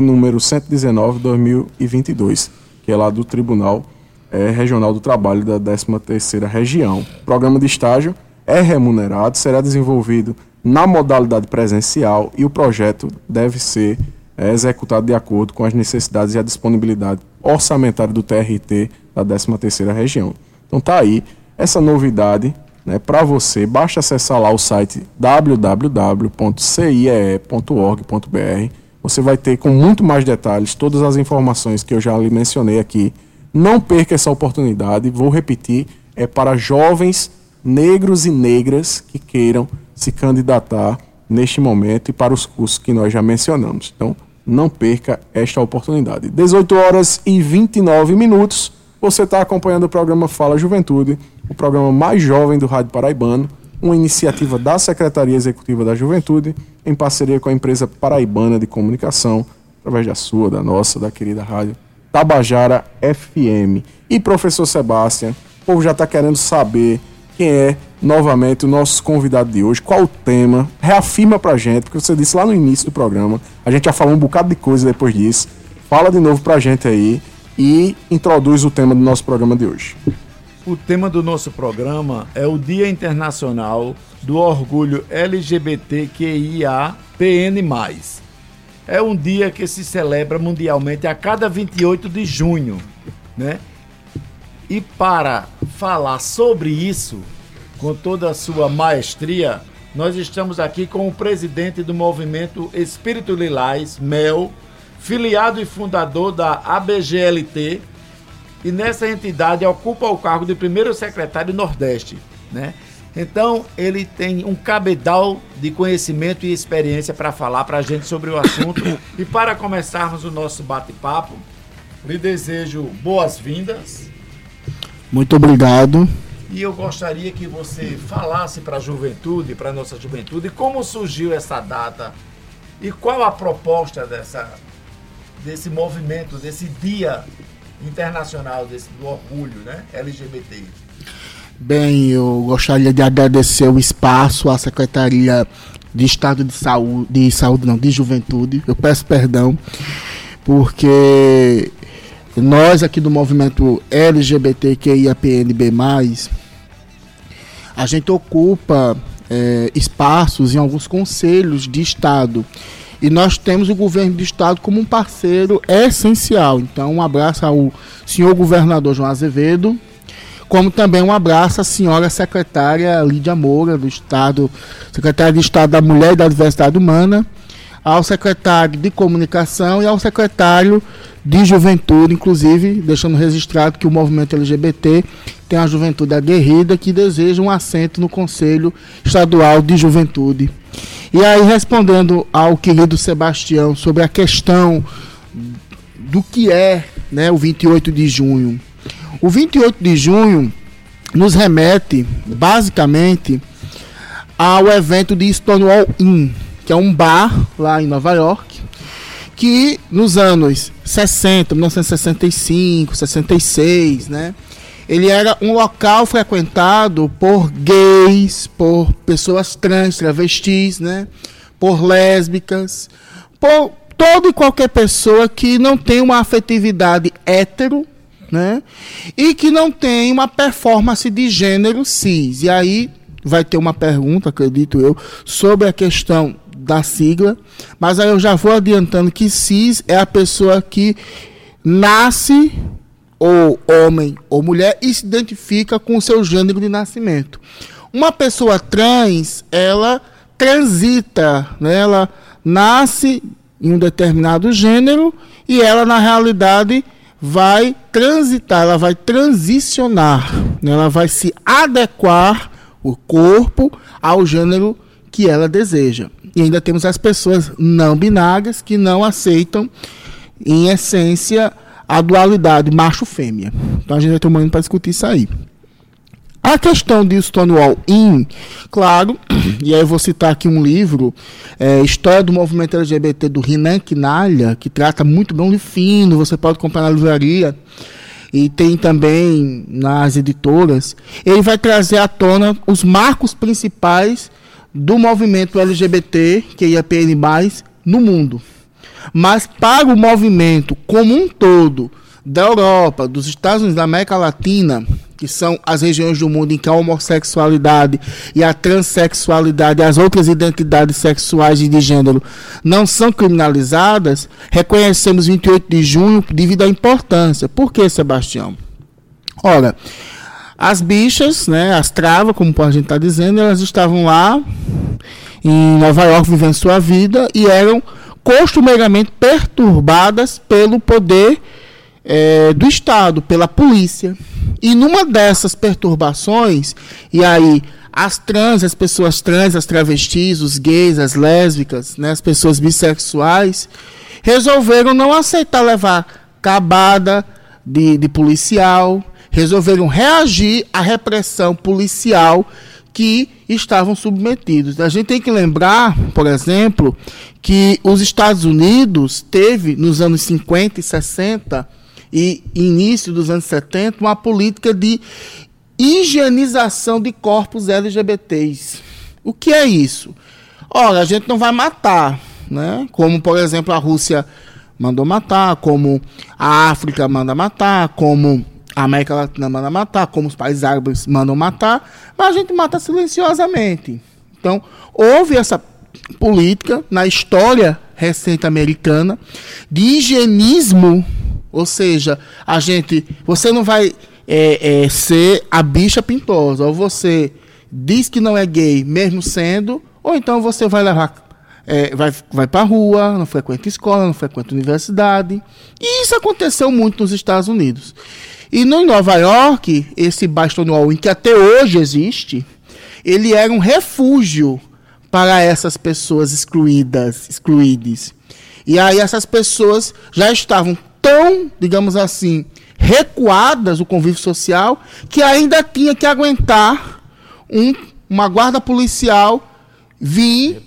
número 119/2022, que é lá do Tribunal é, Regional do Trabalho da 13ª Região. O programa de estágio é remunerado, será desenvolvido na modalidade presencial e o projeto deve ser é, executado de acordo com as necessidades e a disponibilidade orçamentária do TRT da 13ª Região. Então tá aí essa novidade né, para você, basta acessar lá o site www.ciee.org.br. Você vai ter com muito mais detalhes todas as informações que eu já lhe mencionei aqui. Não perca essa oportunidade, vou repetir, é para jovens negros e negras que queiram se candidatar neste momento e para os cursos que nós já mencionamos. Então, não perca esta oportunidade. 18 horas e 29 minutos. Você está acompanhando o programa Fala Juventude, o programa mais jovem do Rádio Paraibano, uma iniciativa da Secretaria Executiva da Juventude, em parceria com a empresa paraibana de comunicação, através da sua, da nossa, da querida rádio Tabajara FM. E professor Sebastião, o povo já está querendo saber quem é novamente o nosso convidado de hoje, qual o tema, reafirma pra gente, porque você disse lá no início do programa, a gente já falou um bocado de coisa depois disso. Fala de novo pra gente aí e introduz o tema do nosso programa de hoje.
O tema do nosso programa é o Dia Internacional do Orgulho LGBTQIA-PN+. É um dia que se celebra mundialmente a cada 28 de junho, né? E para falar sobre isso, com toda a sua maestria, nós estamos aqui com o presidente do movimento Espírito Lilás, Mel, filiado e fundador da ABGLT, e nessa entidade ocupa o cargo de primeiro secretário Nordeste, né? Então, ele tem um cabedal de conhecimento e experiência para falar para a gente sobre o assunto. e para começarmos o nosso bate-papo, lhe desejo boas-vindas.
Muito obrigado.
E eu gostaria que você falasse para a juventude, para a nossa juventude, como surgiu essa data e qual a proposta dessa, desse movimento, desse dia internacional desse, do orgulho né, LGBT.
Bem, eu gostaria de agradecer o espaço à Secretaria de Estado de Saúde, de Saúde não, de Juventude. Eu peço perdão, porque nós aqui do movimento LGBTQIAPNB+, a gente ocupa é, espaços em alguns conselhos de Estado. E nós temos o governo do estado como um parceiro essencial. Então, um abraço ao senhor governador João Azevedo, como também um abraço à senhora secretária Lídia Moura, do Estado, secretária de Estado da Mulher e da Diversidade Humana, ao secretário de Comunicação e ao secretário de Juventude, inclusive deixando registrado que o movimento LGBT tem a juventude aguerrida que deseja um assento no Conselho Estadual de Juventude. E aí, respondendo ao querido Sebastião sobre a questão do que é né, o 28 de junho. O 28 de junho nos remete, basicamente, ao evento de Stonewall Inn, que é um bar lá em Nova York, que nos anos 60, 1965, 66, né? Ele era um local frequentado por gays, por pessoas trans, travestis, né? Por lésbicas, por toda e qualquer pessoa que não tem uma afetividade hétero, né? E que não tem uma performance de gênero cis. E aí vai ter uma pergunta, acredito eu, sobre a questão da sigla, mas aí eu já vou adiantando que cis é a pessoa que nasce ou homem ou mulher e se identifica com o seu gênero de nascimento. Uma pessoa trans, ela transita, né? ela nasce em um determinado gênero e ela na realidade vai transitar, ela vai transicionar, né? ela vai se adequar o corpo ao gênero que ela deseja. E ainda temos as pessoas não binárias que não aceitam, em essência, a dualidade macho-fêmea. Então a gente vai ter um momento para discutir isso aí. A questão de Stonewall Inn, claro, *clears throat* e aí eu vou citar aqui um livro, é, História do Movimento LGBT do Rinan Quinalha, que trata muito bem, um livro fino, você pode comprar na livraria, e tem também nas editoras. Ele vai trazer à tona os marcos principais do movimento LGBT, que é IAPN+, no mundo. Mas para o movimento como um todo, da Europa, dos Estados Unidos, da América Latina, que são as regiões do mundo em que a homossexualidade e a transexualidade as outras identidades sexuais e de gênero não são criminalizadas, reconhecemos 28 de junho devido à importância. Por que, Sebastião? Ora, as bichas, né, as travas, como a gente está dizendo, elas estavam lá em Nova York vivendo sua vida e eram costumeiramente perturbadas pelo poder é, do Estado, pela polícia. E numa dessas perturbações, e aí as trans, as pessoas trans, as travestis, os gays, as lésbicas, né, as pessoas bissexuais, resolveram não aceitar levar cabada de, de policial, resolveram reagir à repressão policial que estavam submetidos. A gente tem que lembrar, por exemplo, que os Estados Unidos teve nos anos 50 e 60 e início dos anos 70 uma política de higienização de corpos LGBTs. O que é isso? Ora, a gente não vai matar, né? Como por exemplo a Rússia mandou matar, como a África manda matar, como a América Latina manda matar, como os países árabes mandam matar, mas a gente mata silenciosamente. Então, houve essa política na história recente americana de higienismo, ou seja, a gente, você não vai é, é, ser a bicha pintosa, ou você diz que não é gay, mesmo sendo, ou então você vai levar é, vai, vai para rua, não frequenta escola, não frequenta universidade. E isso aconteceu muito nos Estados Unidos. E no Nova York, esse Bastonwall, que até hoje existe, ele era um refúgio para essas pessoas excluídas, excluídas. E aí essas pessoas já estavam tão, digamos assim, recuadas o convívio social, que ainda tinha que aguentar um, uma guarda policial vir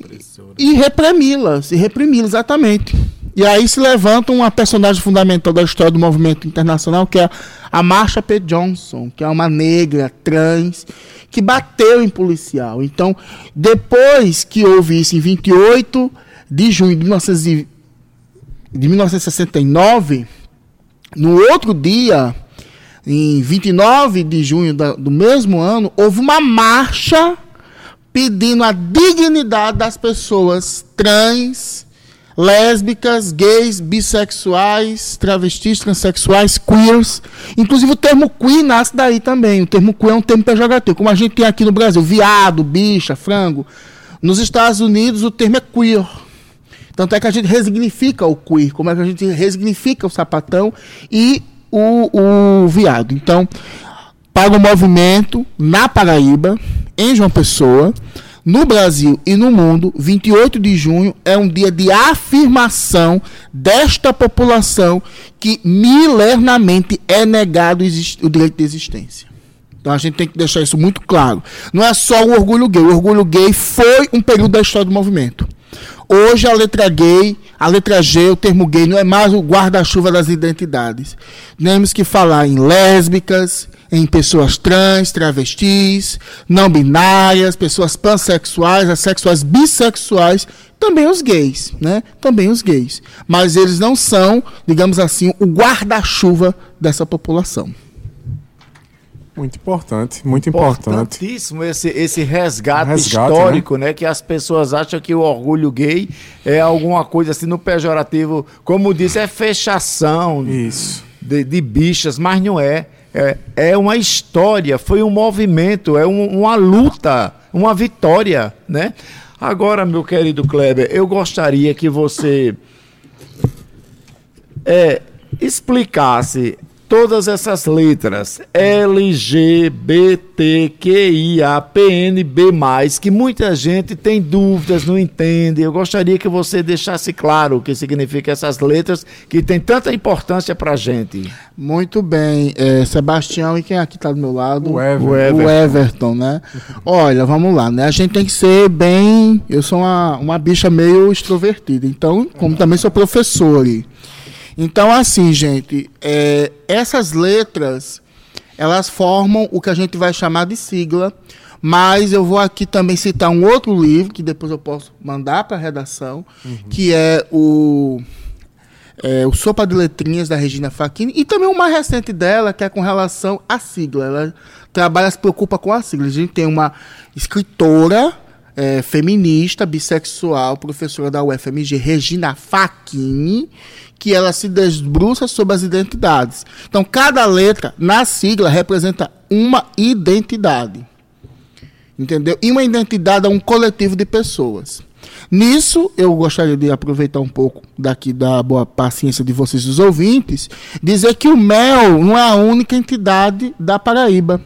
e reprimi-las, e reprimi-las, exatamente. E aí se levanta uma personagem fundamental da história do movimento internacional, que é a Marsha P. Johnson, que é uma negra trans que bateu em policial. Então, depois que houve isso em 28 de junho de, 19, de 1969, no outro dia, em 29 de junho do mesmo ano, houve uma marcha pedindo a dignidade das pessoas trans, lésbicas, gays, bissexuais, travestis, transexuais, queers. Inclusive o termo queer nasce daí também. O termo queer é um termo pejorativo, como a gente tem aqui no Brasil, viado, bicha, frango. Nos Estados Unidos o termo é queer. Tanto é que a gente resignifica o queer, como é que a gente resignifica o sapatão e o, o viado. Então, para o movimento na Paraíba, em João Pessoa, no Brasil e no mundo, 28 de junho é um dia de afirmação desta população que milenarmente é negado o direito de existência. Então a gente tem que deixar isso muito claro. Não é só o orgulho gay. O orgulho gay foi um período da história do movimento. Hoje a letra gay, a letra G, o termo gay, não é mais o guarda-chuva das identidades. Temos que falar em lésbicas, em pessoas trans, travestis, não binárias, pessoas pansexuais, assexuais, bissexuais, também os gays, né? Também os gays. Mas eles não são, digamos assim, o guarda-chuva dessa população.
Muito importante, muito importante.
Importantíssimo esse, esse resgate, resgate histórico, né? né? Que as pessoas acham que o orgulho gay é alguma coisa assim no pejorativo, como disse, é fechação
Isso.
De, de bichas, mas não é. é. É uma história, foi um movimento, é um, uma luta, uma vitória, né? Agora, meu querido Kleber, eu gostaria que você é, explicasse todas essas letras LGBTQIAPNB+, que muita gente tem dúvidas, não entende. Eu gostaria que você deixasse claro o que significa essas letras que tem tanta importância para a gente.
Muito bem, é, Sebastião e quem aqui está do meu lado?
O Everton.
o Everton. O Everton, né? Olha, vamos lá, né? A gente tem que ser bem... Eu sou uma, uma bicha meio extrovertida, então, como também sou professor e então, assim, gente, é, essas letras elas formam o que a gente vai chamar de sigla, mas eu vou aqui também citar um outro livro que depois eu posso mandar para a redação, uhum. que é o é, o Sopa de Letrinhas da Regina Facchini e também o mais recente dela, que é com relação à sigla. Ela trabalha, se preocupa com a sigla. A gente tem uma escritora é, feminista, bissexual, professora da UFMG, Regina Facchini, que ela se desbruça sobre as identidades. Então, cada letra na sigla representa uma identidade. Entendeu? E uma identidade é um coletivo de pessoas. Nisso, eu gostaria de aproveitar um pouco daqui da boa paciência de vocês, os ouvintes, dizer que o MEL não é a única entidade da Paraíba.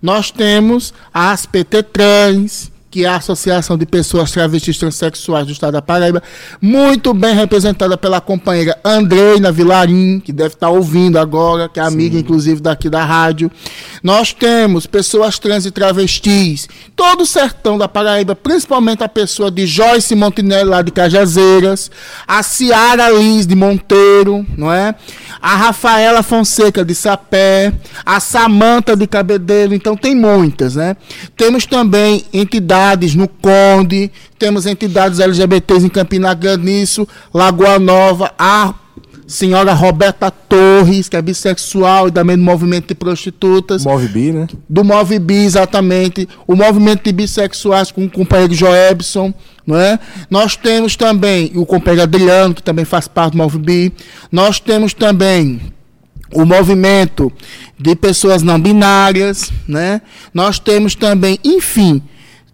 Nós temos as PT Trans, que é a Associação de Pessoas Travestis Transsexuais do Estado da Paraíba, muito bem representada pela companheira Andreina Vilarim, que deve estar ouvindo agora, que é amiga, Sim. inclusive, daqui da rádio. Nós temos pessoas trans e travestis, todo o sertão da Paraíba, principalmente a pessoa de Joyce Montenegro, lá de Cajazeiras, a Ciara Lins de Monteiro, não é? A Rafaela Fonseca de Sapé, a Samanta de Cabedelo, então tem muitas, né? Temos também entidades entidades no Conde, temos entidades LGBTs em Campina Grande nisso, Lagoa Nova, a senhora Roberta Torres, que é bissexual e também do movimento de prostitutas.
Bi, né?
Do Bi, exatamente. O movimento de bissexuais com o companheiro Joebson, não é? Nós temos também o companheiro Adriano, que também faz parte do Bi. Nós temos também o movimento de pessoas não binárias, né? Nós temos também, enfim,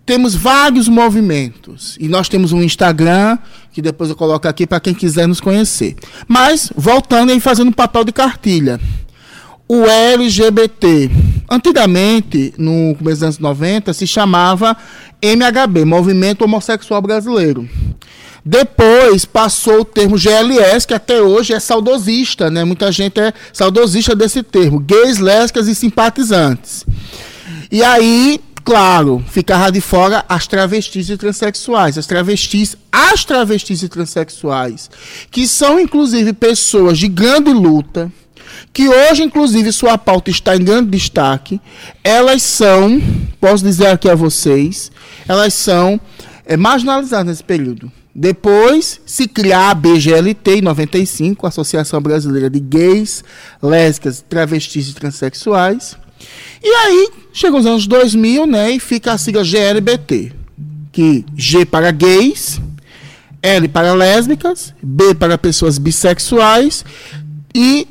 temos vários movimentos. E nós temos um Instagram, que depois eu coloco aqui para quem quiser nos conhecer. Mas, voltando e fazendo papel de cartilha. O LGBT, antigamente, no começo dos anos 90, se chamava MHB, Movimento Homossexual Brasileiro. Depois passou o termo GLS, que até hoje é saudosista, né? Muita gente é saudosista desse termo, gays, lésbicas e simpatizantes. E aí, claro, ficava de fora as travestis e transexuais. As travestis, as travestis e transexuais, que são inclusive pessoas de grande luta, que hoje, inclusive, sua pauta está em grande destaque, elas são, posso dizer aqui a vocês, elas são é, marginalizadas nesse período. Depois se criar a BGLT em 95, Associação Brasileira de Gays, Lésbicas, Travestis e Transsexuais. E aí chegam os anos 2000, né, e fica a sigla GLBT, que G para gays, L para lésbicas, B para pessoas bissexuais e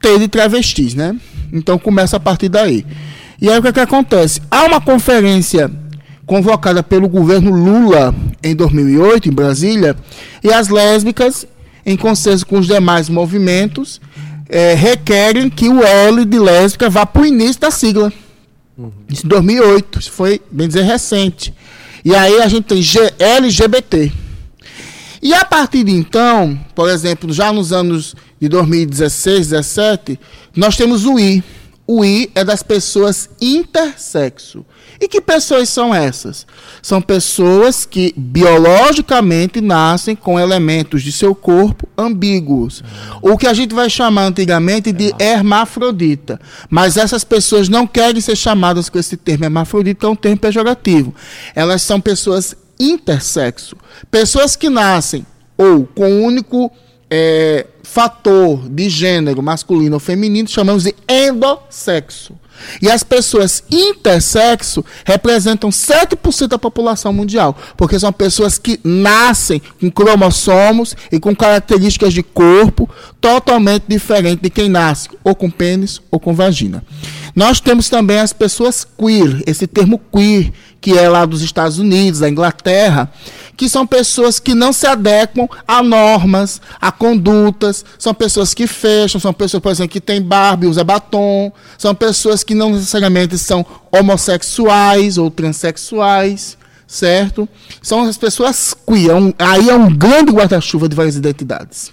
T de travestis, né? Então começa a partir daí. E aí o que, é que acontece? Há uma conferência convocada pelo governo Lula em 2008, em Brasília, e as lésbicas, em consenso com os demais movimentos, é, requerem que o L de lésbica vá para o início da sigla. Uhum. Isso em 2008, isso foi, bem dizer, recente. E aí a gente tem G LGBT. E a partir de então, por exemplo, já nos anos de 2016, 2017, nós temos o I. O I é das pessoas intersexo. E que pessoas são essas? São pessoas que biologicamente nascem com elementos de seu corpo ambíguos. O que a gente vai chamar antigamente de hermafrodita. Mas essas pessoas não querem ser chamadas com esse termo hermafrodita, é um termo pejorativo. Elas são pessoas intersexo. Pessoas que nascem ou com o único é, fator de gênero masculino ou feminino, chamamos de endossexo. E as pessoas intersexo representam 7% da população mundial, porque são pessoas que nascem com cromossomos e com características de corpo totalmente diferentes de quem nasce ou com pênis ou com vagina. Nós temos também as pessoas queer, esse termo queer, que é lá dos Estados Unidos, da Inglaterra, que são pessoas que não se adequam a normas, a condutas, são pessoas que fecham, são pessoas, por exemplo, que têm barba e usa batom, são pessoas que não necessariamente são homossexuais ou transexuais, certo? São as pessoas queer. É aí é um grande guarda-chuva de várias identidades.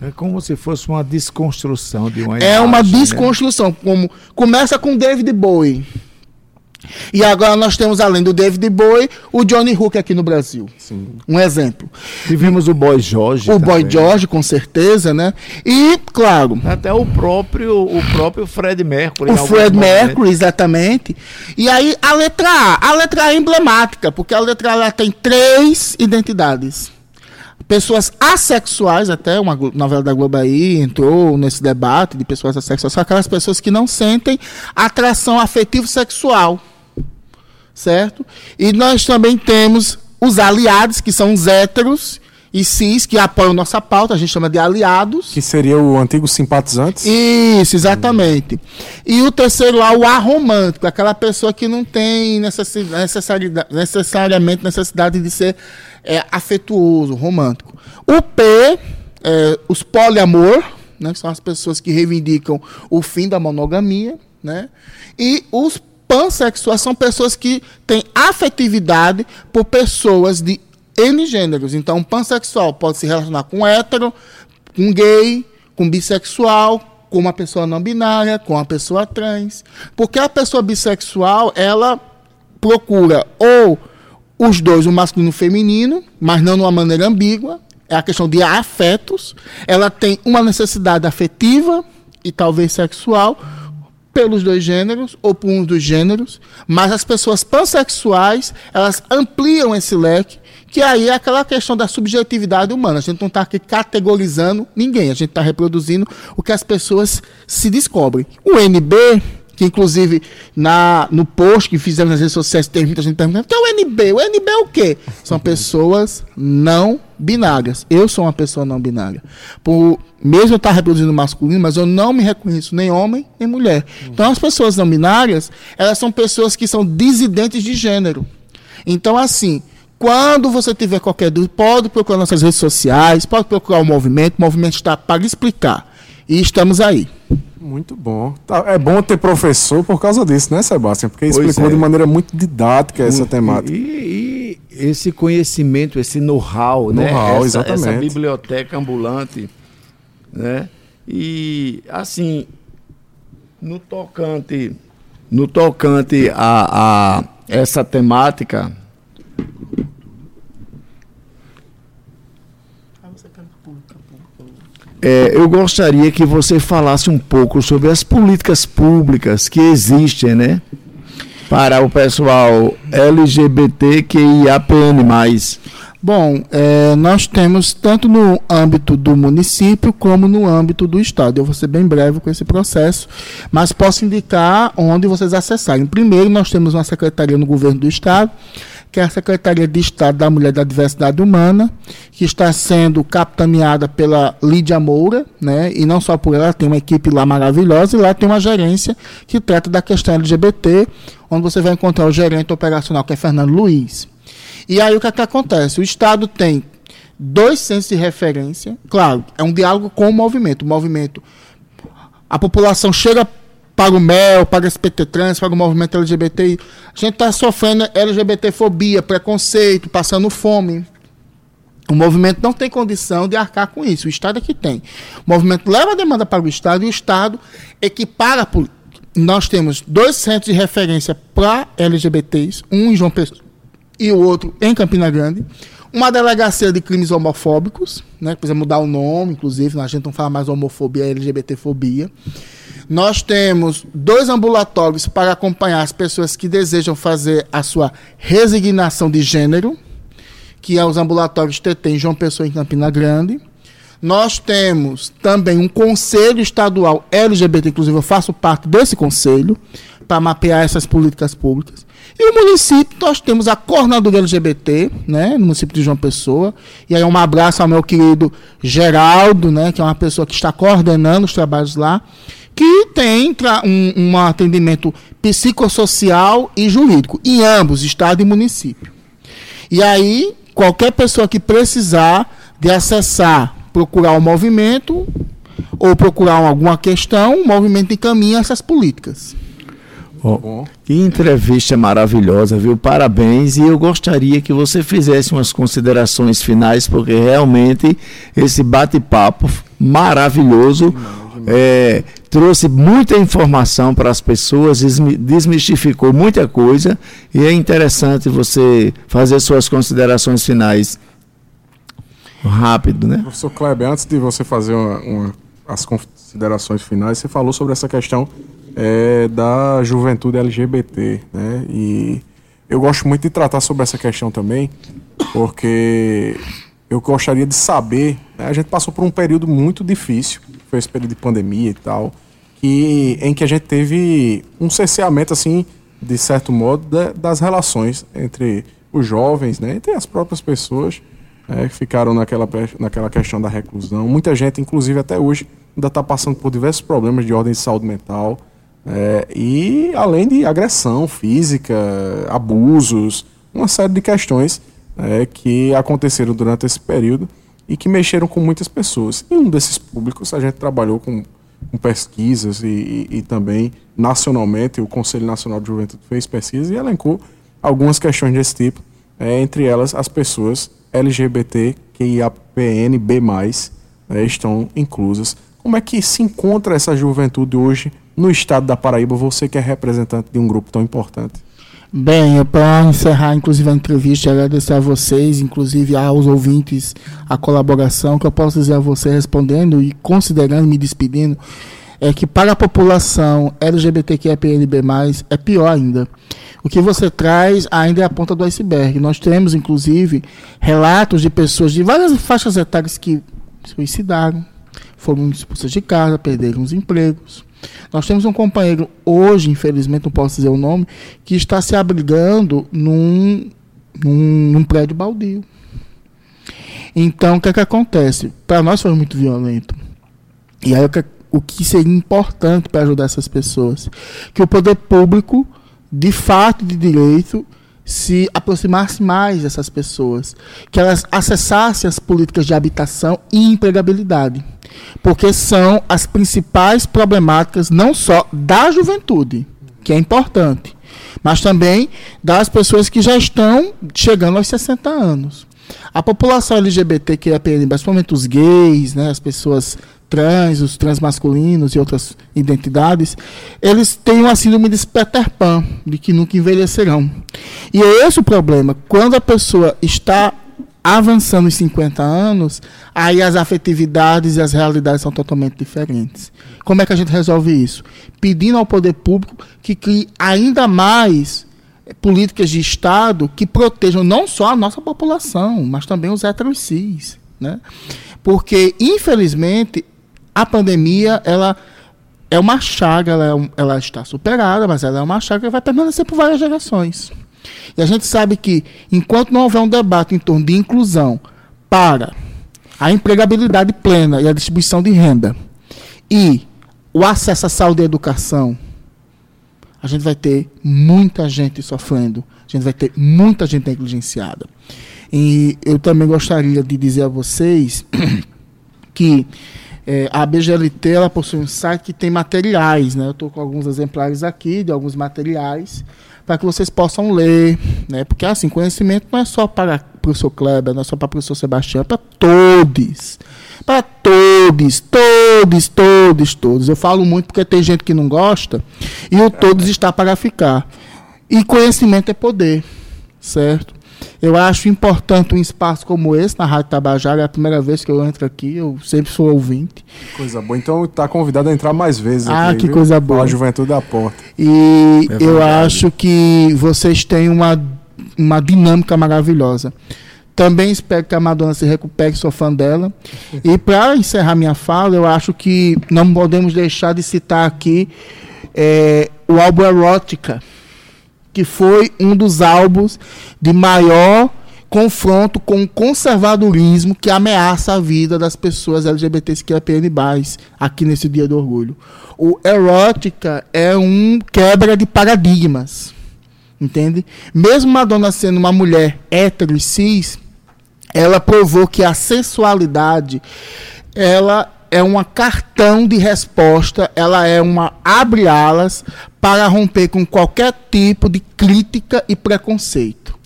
É como se fosse uma desconstrução de uma
É imagem, uma né? desconstrução, né? como começa com David Bowie. E agora nós temos, além do David Bowie, o Johnny Hook aqui no Brasil. Sim. Um exemplo.
Tivemos o Boy George.
O também. Boy George, com certeza, né? E, claro.
Até o próprio, o próprio Fred Mercury.
O Fred Mercury, exatamente. E aí a letra A. A letra A é emblemática, porque a letra A tem três identidades. Pessoas assexuais, até uma novela da Globo aí entrou nesse debate de pessoas assexuais, são aquelas pessoas que não sentem atração afetivo sexual certo? E nós também temos os aliados, que são os héteros e cis, que apoiam nossa pauta, a gente chama de aliados.
Que seria o antigo simpatizantes?
Isso, exatamente. E o terceiro lá, o aromântico, aquela pessoa que não tem necessidade, necessariamente necessidade de ser é, afetuoso, romântico. O P, é, os poliamor, né, que são as pessoas que reivindicam o fim da monogamia, né? E os pansexuais são pessoas que têm afetividade por pessoas de N gêneros. Então, pansexual pode se relacionar com hétero, com gay, com bissexual, com uma pessoa não binária, com uma pessoa trans. Porque a pessoa bissexual, ela procura ou os dois, o masculino e o feminino, mas não de uma maneira ambígua. É a questão de afetos. Ela tem uma necessidade afetiva e talvez sexual pelos dois gêneros ou por um dos gêneros, mas as pessoas pansexuais, elas ampliam esse leque, que aí é aquela questão da subjetividade humana. A gente não está aqui categorizando ninguém, a gente está reproduzindo o que as pessoas se descobrem. O NB que inclusive na, no post que fizemos nas redes sociais tem muita gente perguntando, o que é o NB? O NB é o quê? São pessoas não binárias. Eu sou uma pessoa não binária. Por, mesmo eu estar reproduzindo masculino, mas eu não me reconheço nem homem nem mulher. Então as pessoas não binárias, elas são pessoas que são dissidentes de gênero. Então assim, quando você tiver qualquer dúvida, pode procurar nossas redes sociais, pode procurar o movimento, o movimento está para explicar. E estamos aí.
Muito bom. Tá, é bom ter professor por causa disso, né, Sebastião? Porque pois explicou é. de maneira muito didática essa temática.
E, e, esse conhecimento, esse know-how, né?
Know-how,
essa, essa
exatamente.
biblioteca ambulante, né? E assim, no tocante, no tocante a, a essa temática, É, eu gostaria que você falasse um pouco sobre as políticas públicas que existem, né? Para o pessoal LGBTQIAPN+.
Bom, é, nós temos tanto no âmbito do município como no âmbito do estado. Eu vou ser bem breve com esse processo, mas posso indicar onde vocês acessarem. Primeiro, nós temos uma secretaria no governo do estado, que é a Secretaria de Estado da Mulher e da Diversidade Humana, que está sendo capitaneada pela Lídia Moura, né? E não só por ela, tem uma equipe lá maravilhosa e lá tem uma gerência que trata da questão LGBT, onde você vai encontrar o gerente operacional, que é Fernando Luiz. E aí o que, é que acontece? O Estado tem dois centros de referência. Claro, é um diálogo com o movimento. O movimento. A população chega para o MEL, para o SPT Trans, para o movimento LGBTI. A gente está sofrendo LGBTfobia, preconceito, passando fome. O movimento não tem condição de arcar com isso. O Estado é que tem. O movimento leva a demanda para o Estado e o Estado equipara. Nós temos dois centros de referência para LGBTs, um em João Pessoa e o outro em Campina Grande. Uma delegacia de crimes homofóbicos, né? Precisa mudar o nome, inclusive, a gente não fala mais homofobia, é LGBTfobia. Nós temos dois ambulatórios para acompanhar as pessoas que desejam fazer a sua resignação de gênero, que é os ambulatórios TT em João Pessoa em Campina Grande. Nós temos também um conselho estadual LGBT, inclusive eu faço parte desse conselho, para mapear essas políticas públicas. E o município, nós temos a coordenadoria LGBT, né, no município de João Pessoa. E aí um abraço ao meu querido Geraldo, né, que é uma pessoa que está coordenando os trabalhos lá, que tem um, um atendimento psicossocial e jurídico, em ambos, estado e município. E aí, qualquer pessoa que precisar de acessar, procurar o movimento ou procurar alguma questão, o movimento encaminha essas políticas.
Oh, que entrevista maravilhosa, viu? Parabéns. E eu gostaria que você fizesse umas considerações finais, porque realmente esse bate-papo maravilhoso é, trouxe muita informação para as pessoas, desmistificou muita coisa. E é interessante você fazer suas considerações finais rápido, né?
Professor Kleber, antes de você fazer uma, uma, as considerações finais, você falou sobre essa questão é, da juventude LGBT, né? E eu gosto muito de tratar sobre essa questão também, porque eu gostaria de saber, né? a gente passou por um período muito difícil, foi esse período de pandemia e tal, e em que a gente teve um cerceamento assim, de certo modo, das relações entre os jovens, né, entre as próprias pessoas né, que ficaram naquela, naquela questão da reclusão. Muita gente, inclusive até hoje, ainda está passando por diversos problemas de ordem de saúde mental. É, e além de agressão física, abusos, uma série de questões é, que aconteceram durante esse período e que mexeram com muitas pessoas. E um desses públicos a gente trabalhou com, com pesquisas e, e, e, também nacionalmente, o Conselho Nacional de Juventude fez pesquisas e elencou algumas questões desse tipo, é, entre elas as pessoas LGBTQIAPNB+, né, estão inclusas. Como é que se encontra essa juventude hoje no estado da Paraíba, você que é representante de um grupo tão importante?
Bem, para encerrar, inclusive, a entrevista, agradecer a vocês, inclusive aos ouvintes, a colaboração, que eu posso dizer a você respondendo e considerando, me despedindo, é que para a população LGBTQIAPNB+, é pior ainda. O que você traz ainda é a ponta do iceberg. Nós temos, inclusive, relatos de pessoas de várias faixas etárias que suicidaram, foram expulsas de casa, perderam os empregos, nós temos um companheiro hoje, infelizmente não posso dizer o nome, que está se abrigando num, num, num prédio baldio. Então, o que é que acontece? Para nós foi muito violento. E aí, o que, o que seria importante para ajudar essas pessoas? Que o poder público, de fato, de direito, se aproximasse mais dessas pessoas, que elas acessassem as políticas de habitação e empregabilidade, porque são as principais problemáticas não só da juventude, que é importante, mas também das pessoas que já estão chegando aos 60 anos. A população LGBT que é principalmente os gays, né, as pessoas trans, os transmasculinos e outras identidades, eles têm uma síndrome de Peter Pan, de que nunca envelhecerão. E é esse o problema. Quando a pessoa está avançando os 50 anos, aí as afetividades e as realidades são totalmente diferentes. Como é que a gente resolve isso? Pedindo ao poder público que crie ainda mais políticas de Estado que protejam não só a nossa população, mas também os heteros cis. Né? Porque, infelizmente, a pandemia ela é uma chaga, ela, é ela está superada, mas ela é uma chaga que vai permanecer por várias gerações. E a gente sabe que, enquanto não houver um debate em torno de inclusão para a empregabilidade plena e a distribuição de renda e o acesso à saúde e educação, a gente vai ter muita gente sofrendo, a gente vai ter muita gente negligenciada. E eu também gostaria de dizer a vocês *clears throat* que é, a BGLT ela possui um site que tem materiais, né? Eu estou com alguns exemplares aqui de alguns materiais para que vocês possam ler, né? Porque assim, conhecimento não é só para o professor Kleber, não é só para o professor Sebastião, é para todos. Para todos, todos, todos, todos. Eu falo muito porque tem gente que não gosta e o todos está para ficar. E conhecimento é poder, certo? Eu acho importante um espaço como esse na Rádio Tabajara. É a primeira vez que eu entro aqui, eu sempre sou ouvinte.
Coisa boa. Então está convidado a entrar mais vezes.
Ah,
aqui,
que
viu?
coisa boa.
A juventude da porta.
E é eu acho que vocês têm uma, uma dinâmica maravilhosa. Também espero que a Madonna se recupere, sou fã dela. E para encerrar minha fala, eu acho que não podemos deixar de citar aqui é, o álbum Erótica que foi um dos álbuns de maior confronto com o conservadorismo que ameaça a vida das pessoas LGBTQIAPN+, aqui nesse Dia do Orgulho. O Erótica é um quebra de paradigmas, entende? Mesmo Madonna sendo uma mulher hétero e cis, ela provou que a sensualidade, ela é uma cartão de resposta, ela é uma abre alas para romper com qualquer tipo de crítica e preconceito.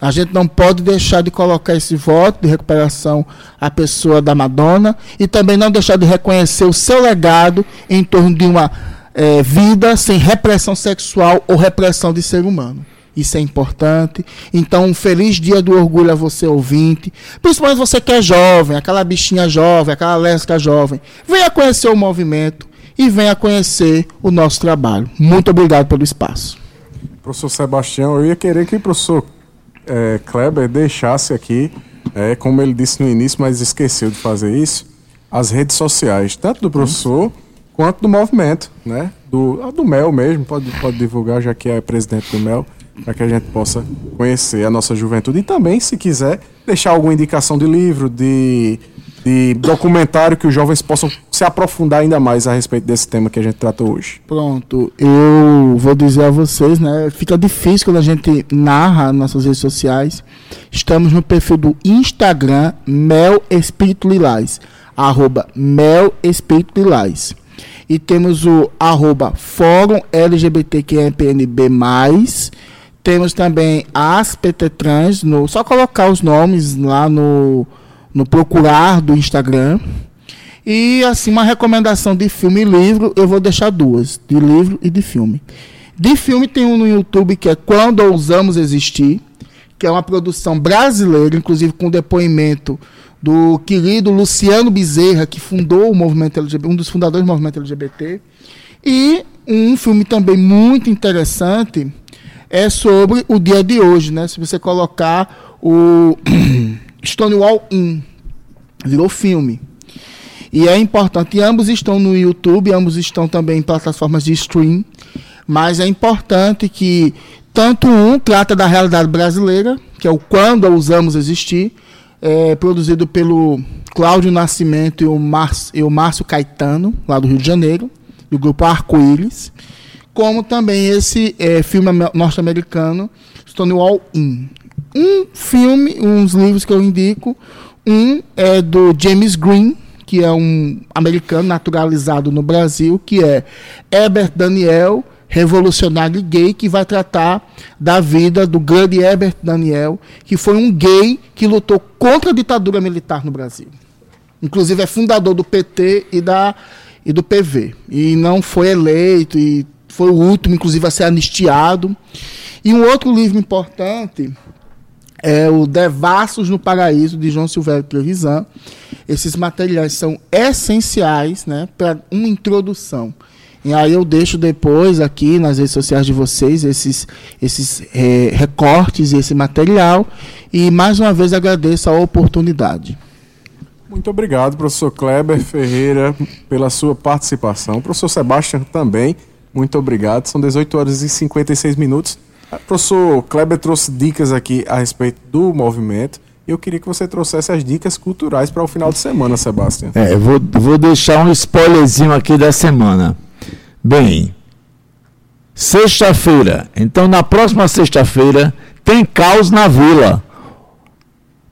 A gente não pode deixar de colocar esse voto de recuperação à pessoa da Madonna e também não deixar de reconhecer o seu legado em torno de uma é, vida sem repressão sexual ou repressão de ser humano. Isso é importante. Então, um feliz dia do orgulho a você, ouvinte. Principalmente você que é jovem, aquela bichinha jovem, aquela lésbica jovem. Venha conhecer o movimento e venha conhecer o nosso trabalho. Muito obrigado pelo espaço.
Professor Sebastião, eu ia querer que o professor é, Kleber deixasse aqui, é, como ele disse no início, mas esqueceu de fazer isso, as redes sociais, tanto do professor quanto do movimento, né? Do, do MEL mesmo, pode, pode divulgar, já que é presidente do MEL para que a gente possa conhecer a nossa juventude. E também, se quiser, deixar alguma indicação de livro, de, de documentário que os jovens possam se aprofundar ainda mais a respeito desse tema que a gente tratou hoje.
Pronto, eu vou dizer a vocês, né? Fica difícil quando a gente narra nossas redes sociais. Estamos no perfil do Instagram Mel Espírito Lilás, arroba Mel Espírito Lilás. E temos o arroba Fórum LGBTQIAPNB+, temos também as PT Trans, no, só colocar os nomes lá no, no procurar do Instagram. E assim, uma recomendação de filme e livro, eu vou deixar duas, de livro e de filme. De filme tem um no YouTube que é Quando Ousamos Existir, que é uma produção brasileira, inclusive com depoimento do querido Luciano Bezerra, que fundou o movimento LGBT, um dos fundadores do movimento LGBT. E um filme também muito interessante, é sobre o dia de hoje, né? Se você colocar o *clears throat* Stonewall Inn, virou filme. E é importante, e ambos estão no YouTube, ambos estão também em plataformas de stream, mas é importante que tanto um trata da realidade brasileira, que é o Quando Ousamos Existir, é, produzido pelo Cláudio Nascimento e o, Márcio, e o Márcio Caetano, lá do Rio de Janeiro, do grupo Arco-Íris, como também esse é, filme norte-americano, Stonewall Inn. Um filme, uns livros que eu indico, um é do James Green, que é um americano naturalizado no Brasil, que é Herbert Daniel, revolucionário gay que vai tratar da vida do grande Herbert Daniel, que foi um gay que lutou contra a ditadura militar no Brasil. Inclusive é fundador do PT e, da, e do PV. E não foi eleito, e foi o último, inclusive, a ser anistiado. E um outro livro importante é o Devassos no Paraíso, de João Silvério Trevisan. Esses materiais são essenciais né, para uma introdução. E aí eu deixo depois aqui nas redes sociais de vocês esses, esses é, recortes e esse material. E mais uma vez agradeço a oportunidade.
Muito obrigado, professor Kleber Ferreira, pela sua participação. Professor Sebastião também, muito obrigado. São 18 horas e 56 minutos. O professor Kleber trouxe dicas aqui a respeito do movimento. E eu queria que você trouxesse as dicas culturais para o final de semana, Sebastião.
É, vou, vou deixar um spoilerzinho aqui da semana. Bem, sexta-feira. Então, na próxima sexta-feira, tem caos na vila.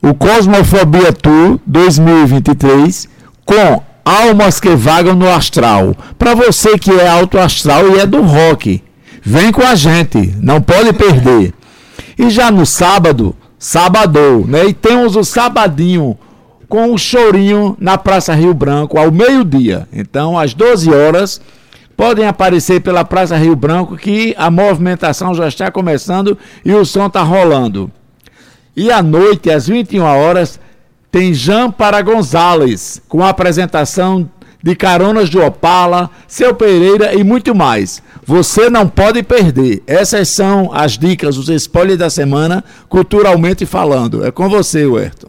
O Cosmofobia Tour 2023 com almas que vagam no astral. Para você que é alto astral e é do rock, vem com a gente, não pode perder. E já no sábado, sábado, né? E temos o sabadinho com o chorinho na Praça Rio Branco ao meio-dia. Então, às 12 horas, podem aparecer pela Praça Rio Branco que a movimentação já está começando e o som está rolando. E à noite, às 21 horas, tem Jean para Gonzalez, com a apresentação de Caronas de Opala, Seu Pereira e muito mais. Você não pode perder. Essas são as dicas, os spoilers da semana, culturalmente falando. É com você, Everton.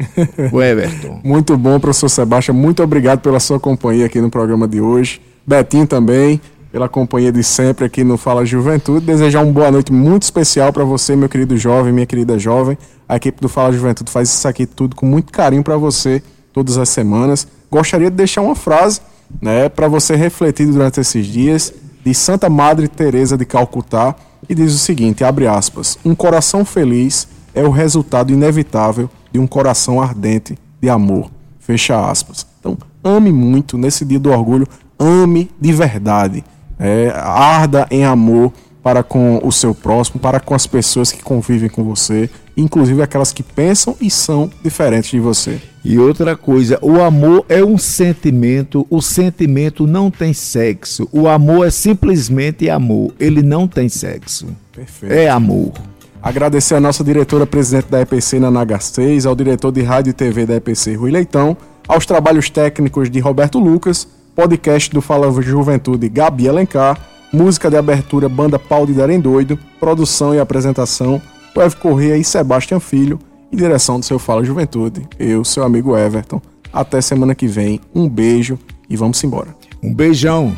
o Everton. *laughs*
muito bom, professor Sebastião. Muito obrigado pela sua companhia aqui no programa de hoje. Betinho também pela companhia de sempre aqui no Fala Juventude. Desejar uma boa noite muito especial para você, meu querido jovem, minha querida jovem. A equipe do Fala Juventude faz isso aqui tudo com muito carinho para você todas as semanas. Gostaria de deixar uma frase, né, para você refletir durante esses dias de Santa Madre Teresa de Calcutá, e diz o seguinte, abre aspas: "Um coração feliz é o resultado inevitável de um coração ardente de amor." Fecha aspas. Então, ame muito nesse dia do orgulho, ame de verdade é, arda em amor para com o seu próximo, para com as pessoas que convivem com você, inclusive aquelas que pensam e são diferentes de você.
E outra coisa, o amor é um sentimento, o sentimento não tem sexo. O amor é simplesmente amor, ele não tem sexo. Perfeito. É amor.
Agradecer a nossa diretora presidente da EPC, Nanaga 6, ao diretor de rádio e TV da EPC, Rui Leitão, aos trabalhos técnicos de Roberto Lucas podcast do Fala Juventude Gabi Alencar, música de abertura Banda Pau de Darem Doido, produção e apresentação Ev Corrêa e Sebastião Filho e direção do seu Fala Juventude. Eu, seu amigo Everton. Até semana que vem. Um beijo e vamos embora.
Um beijão.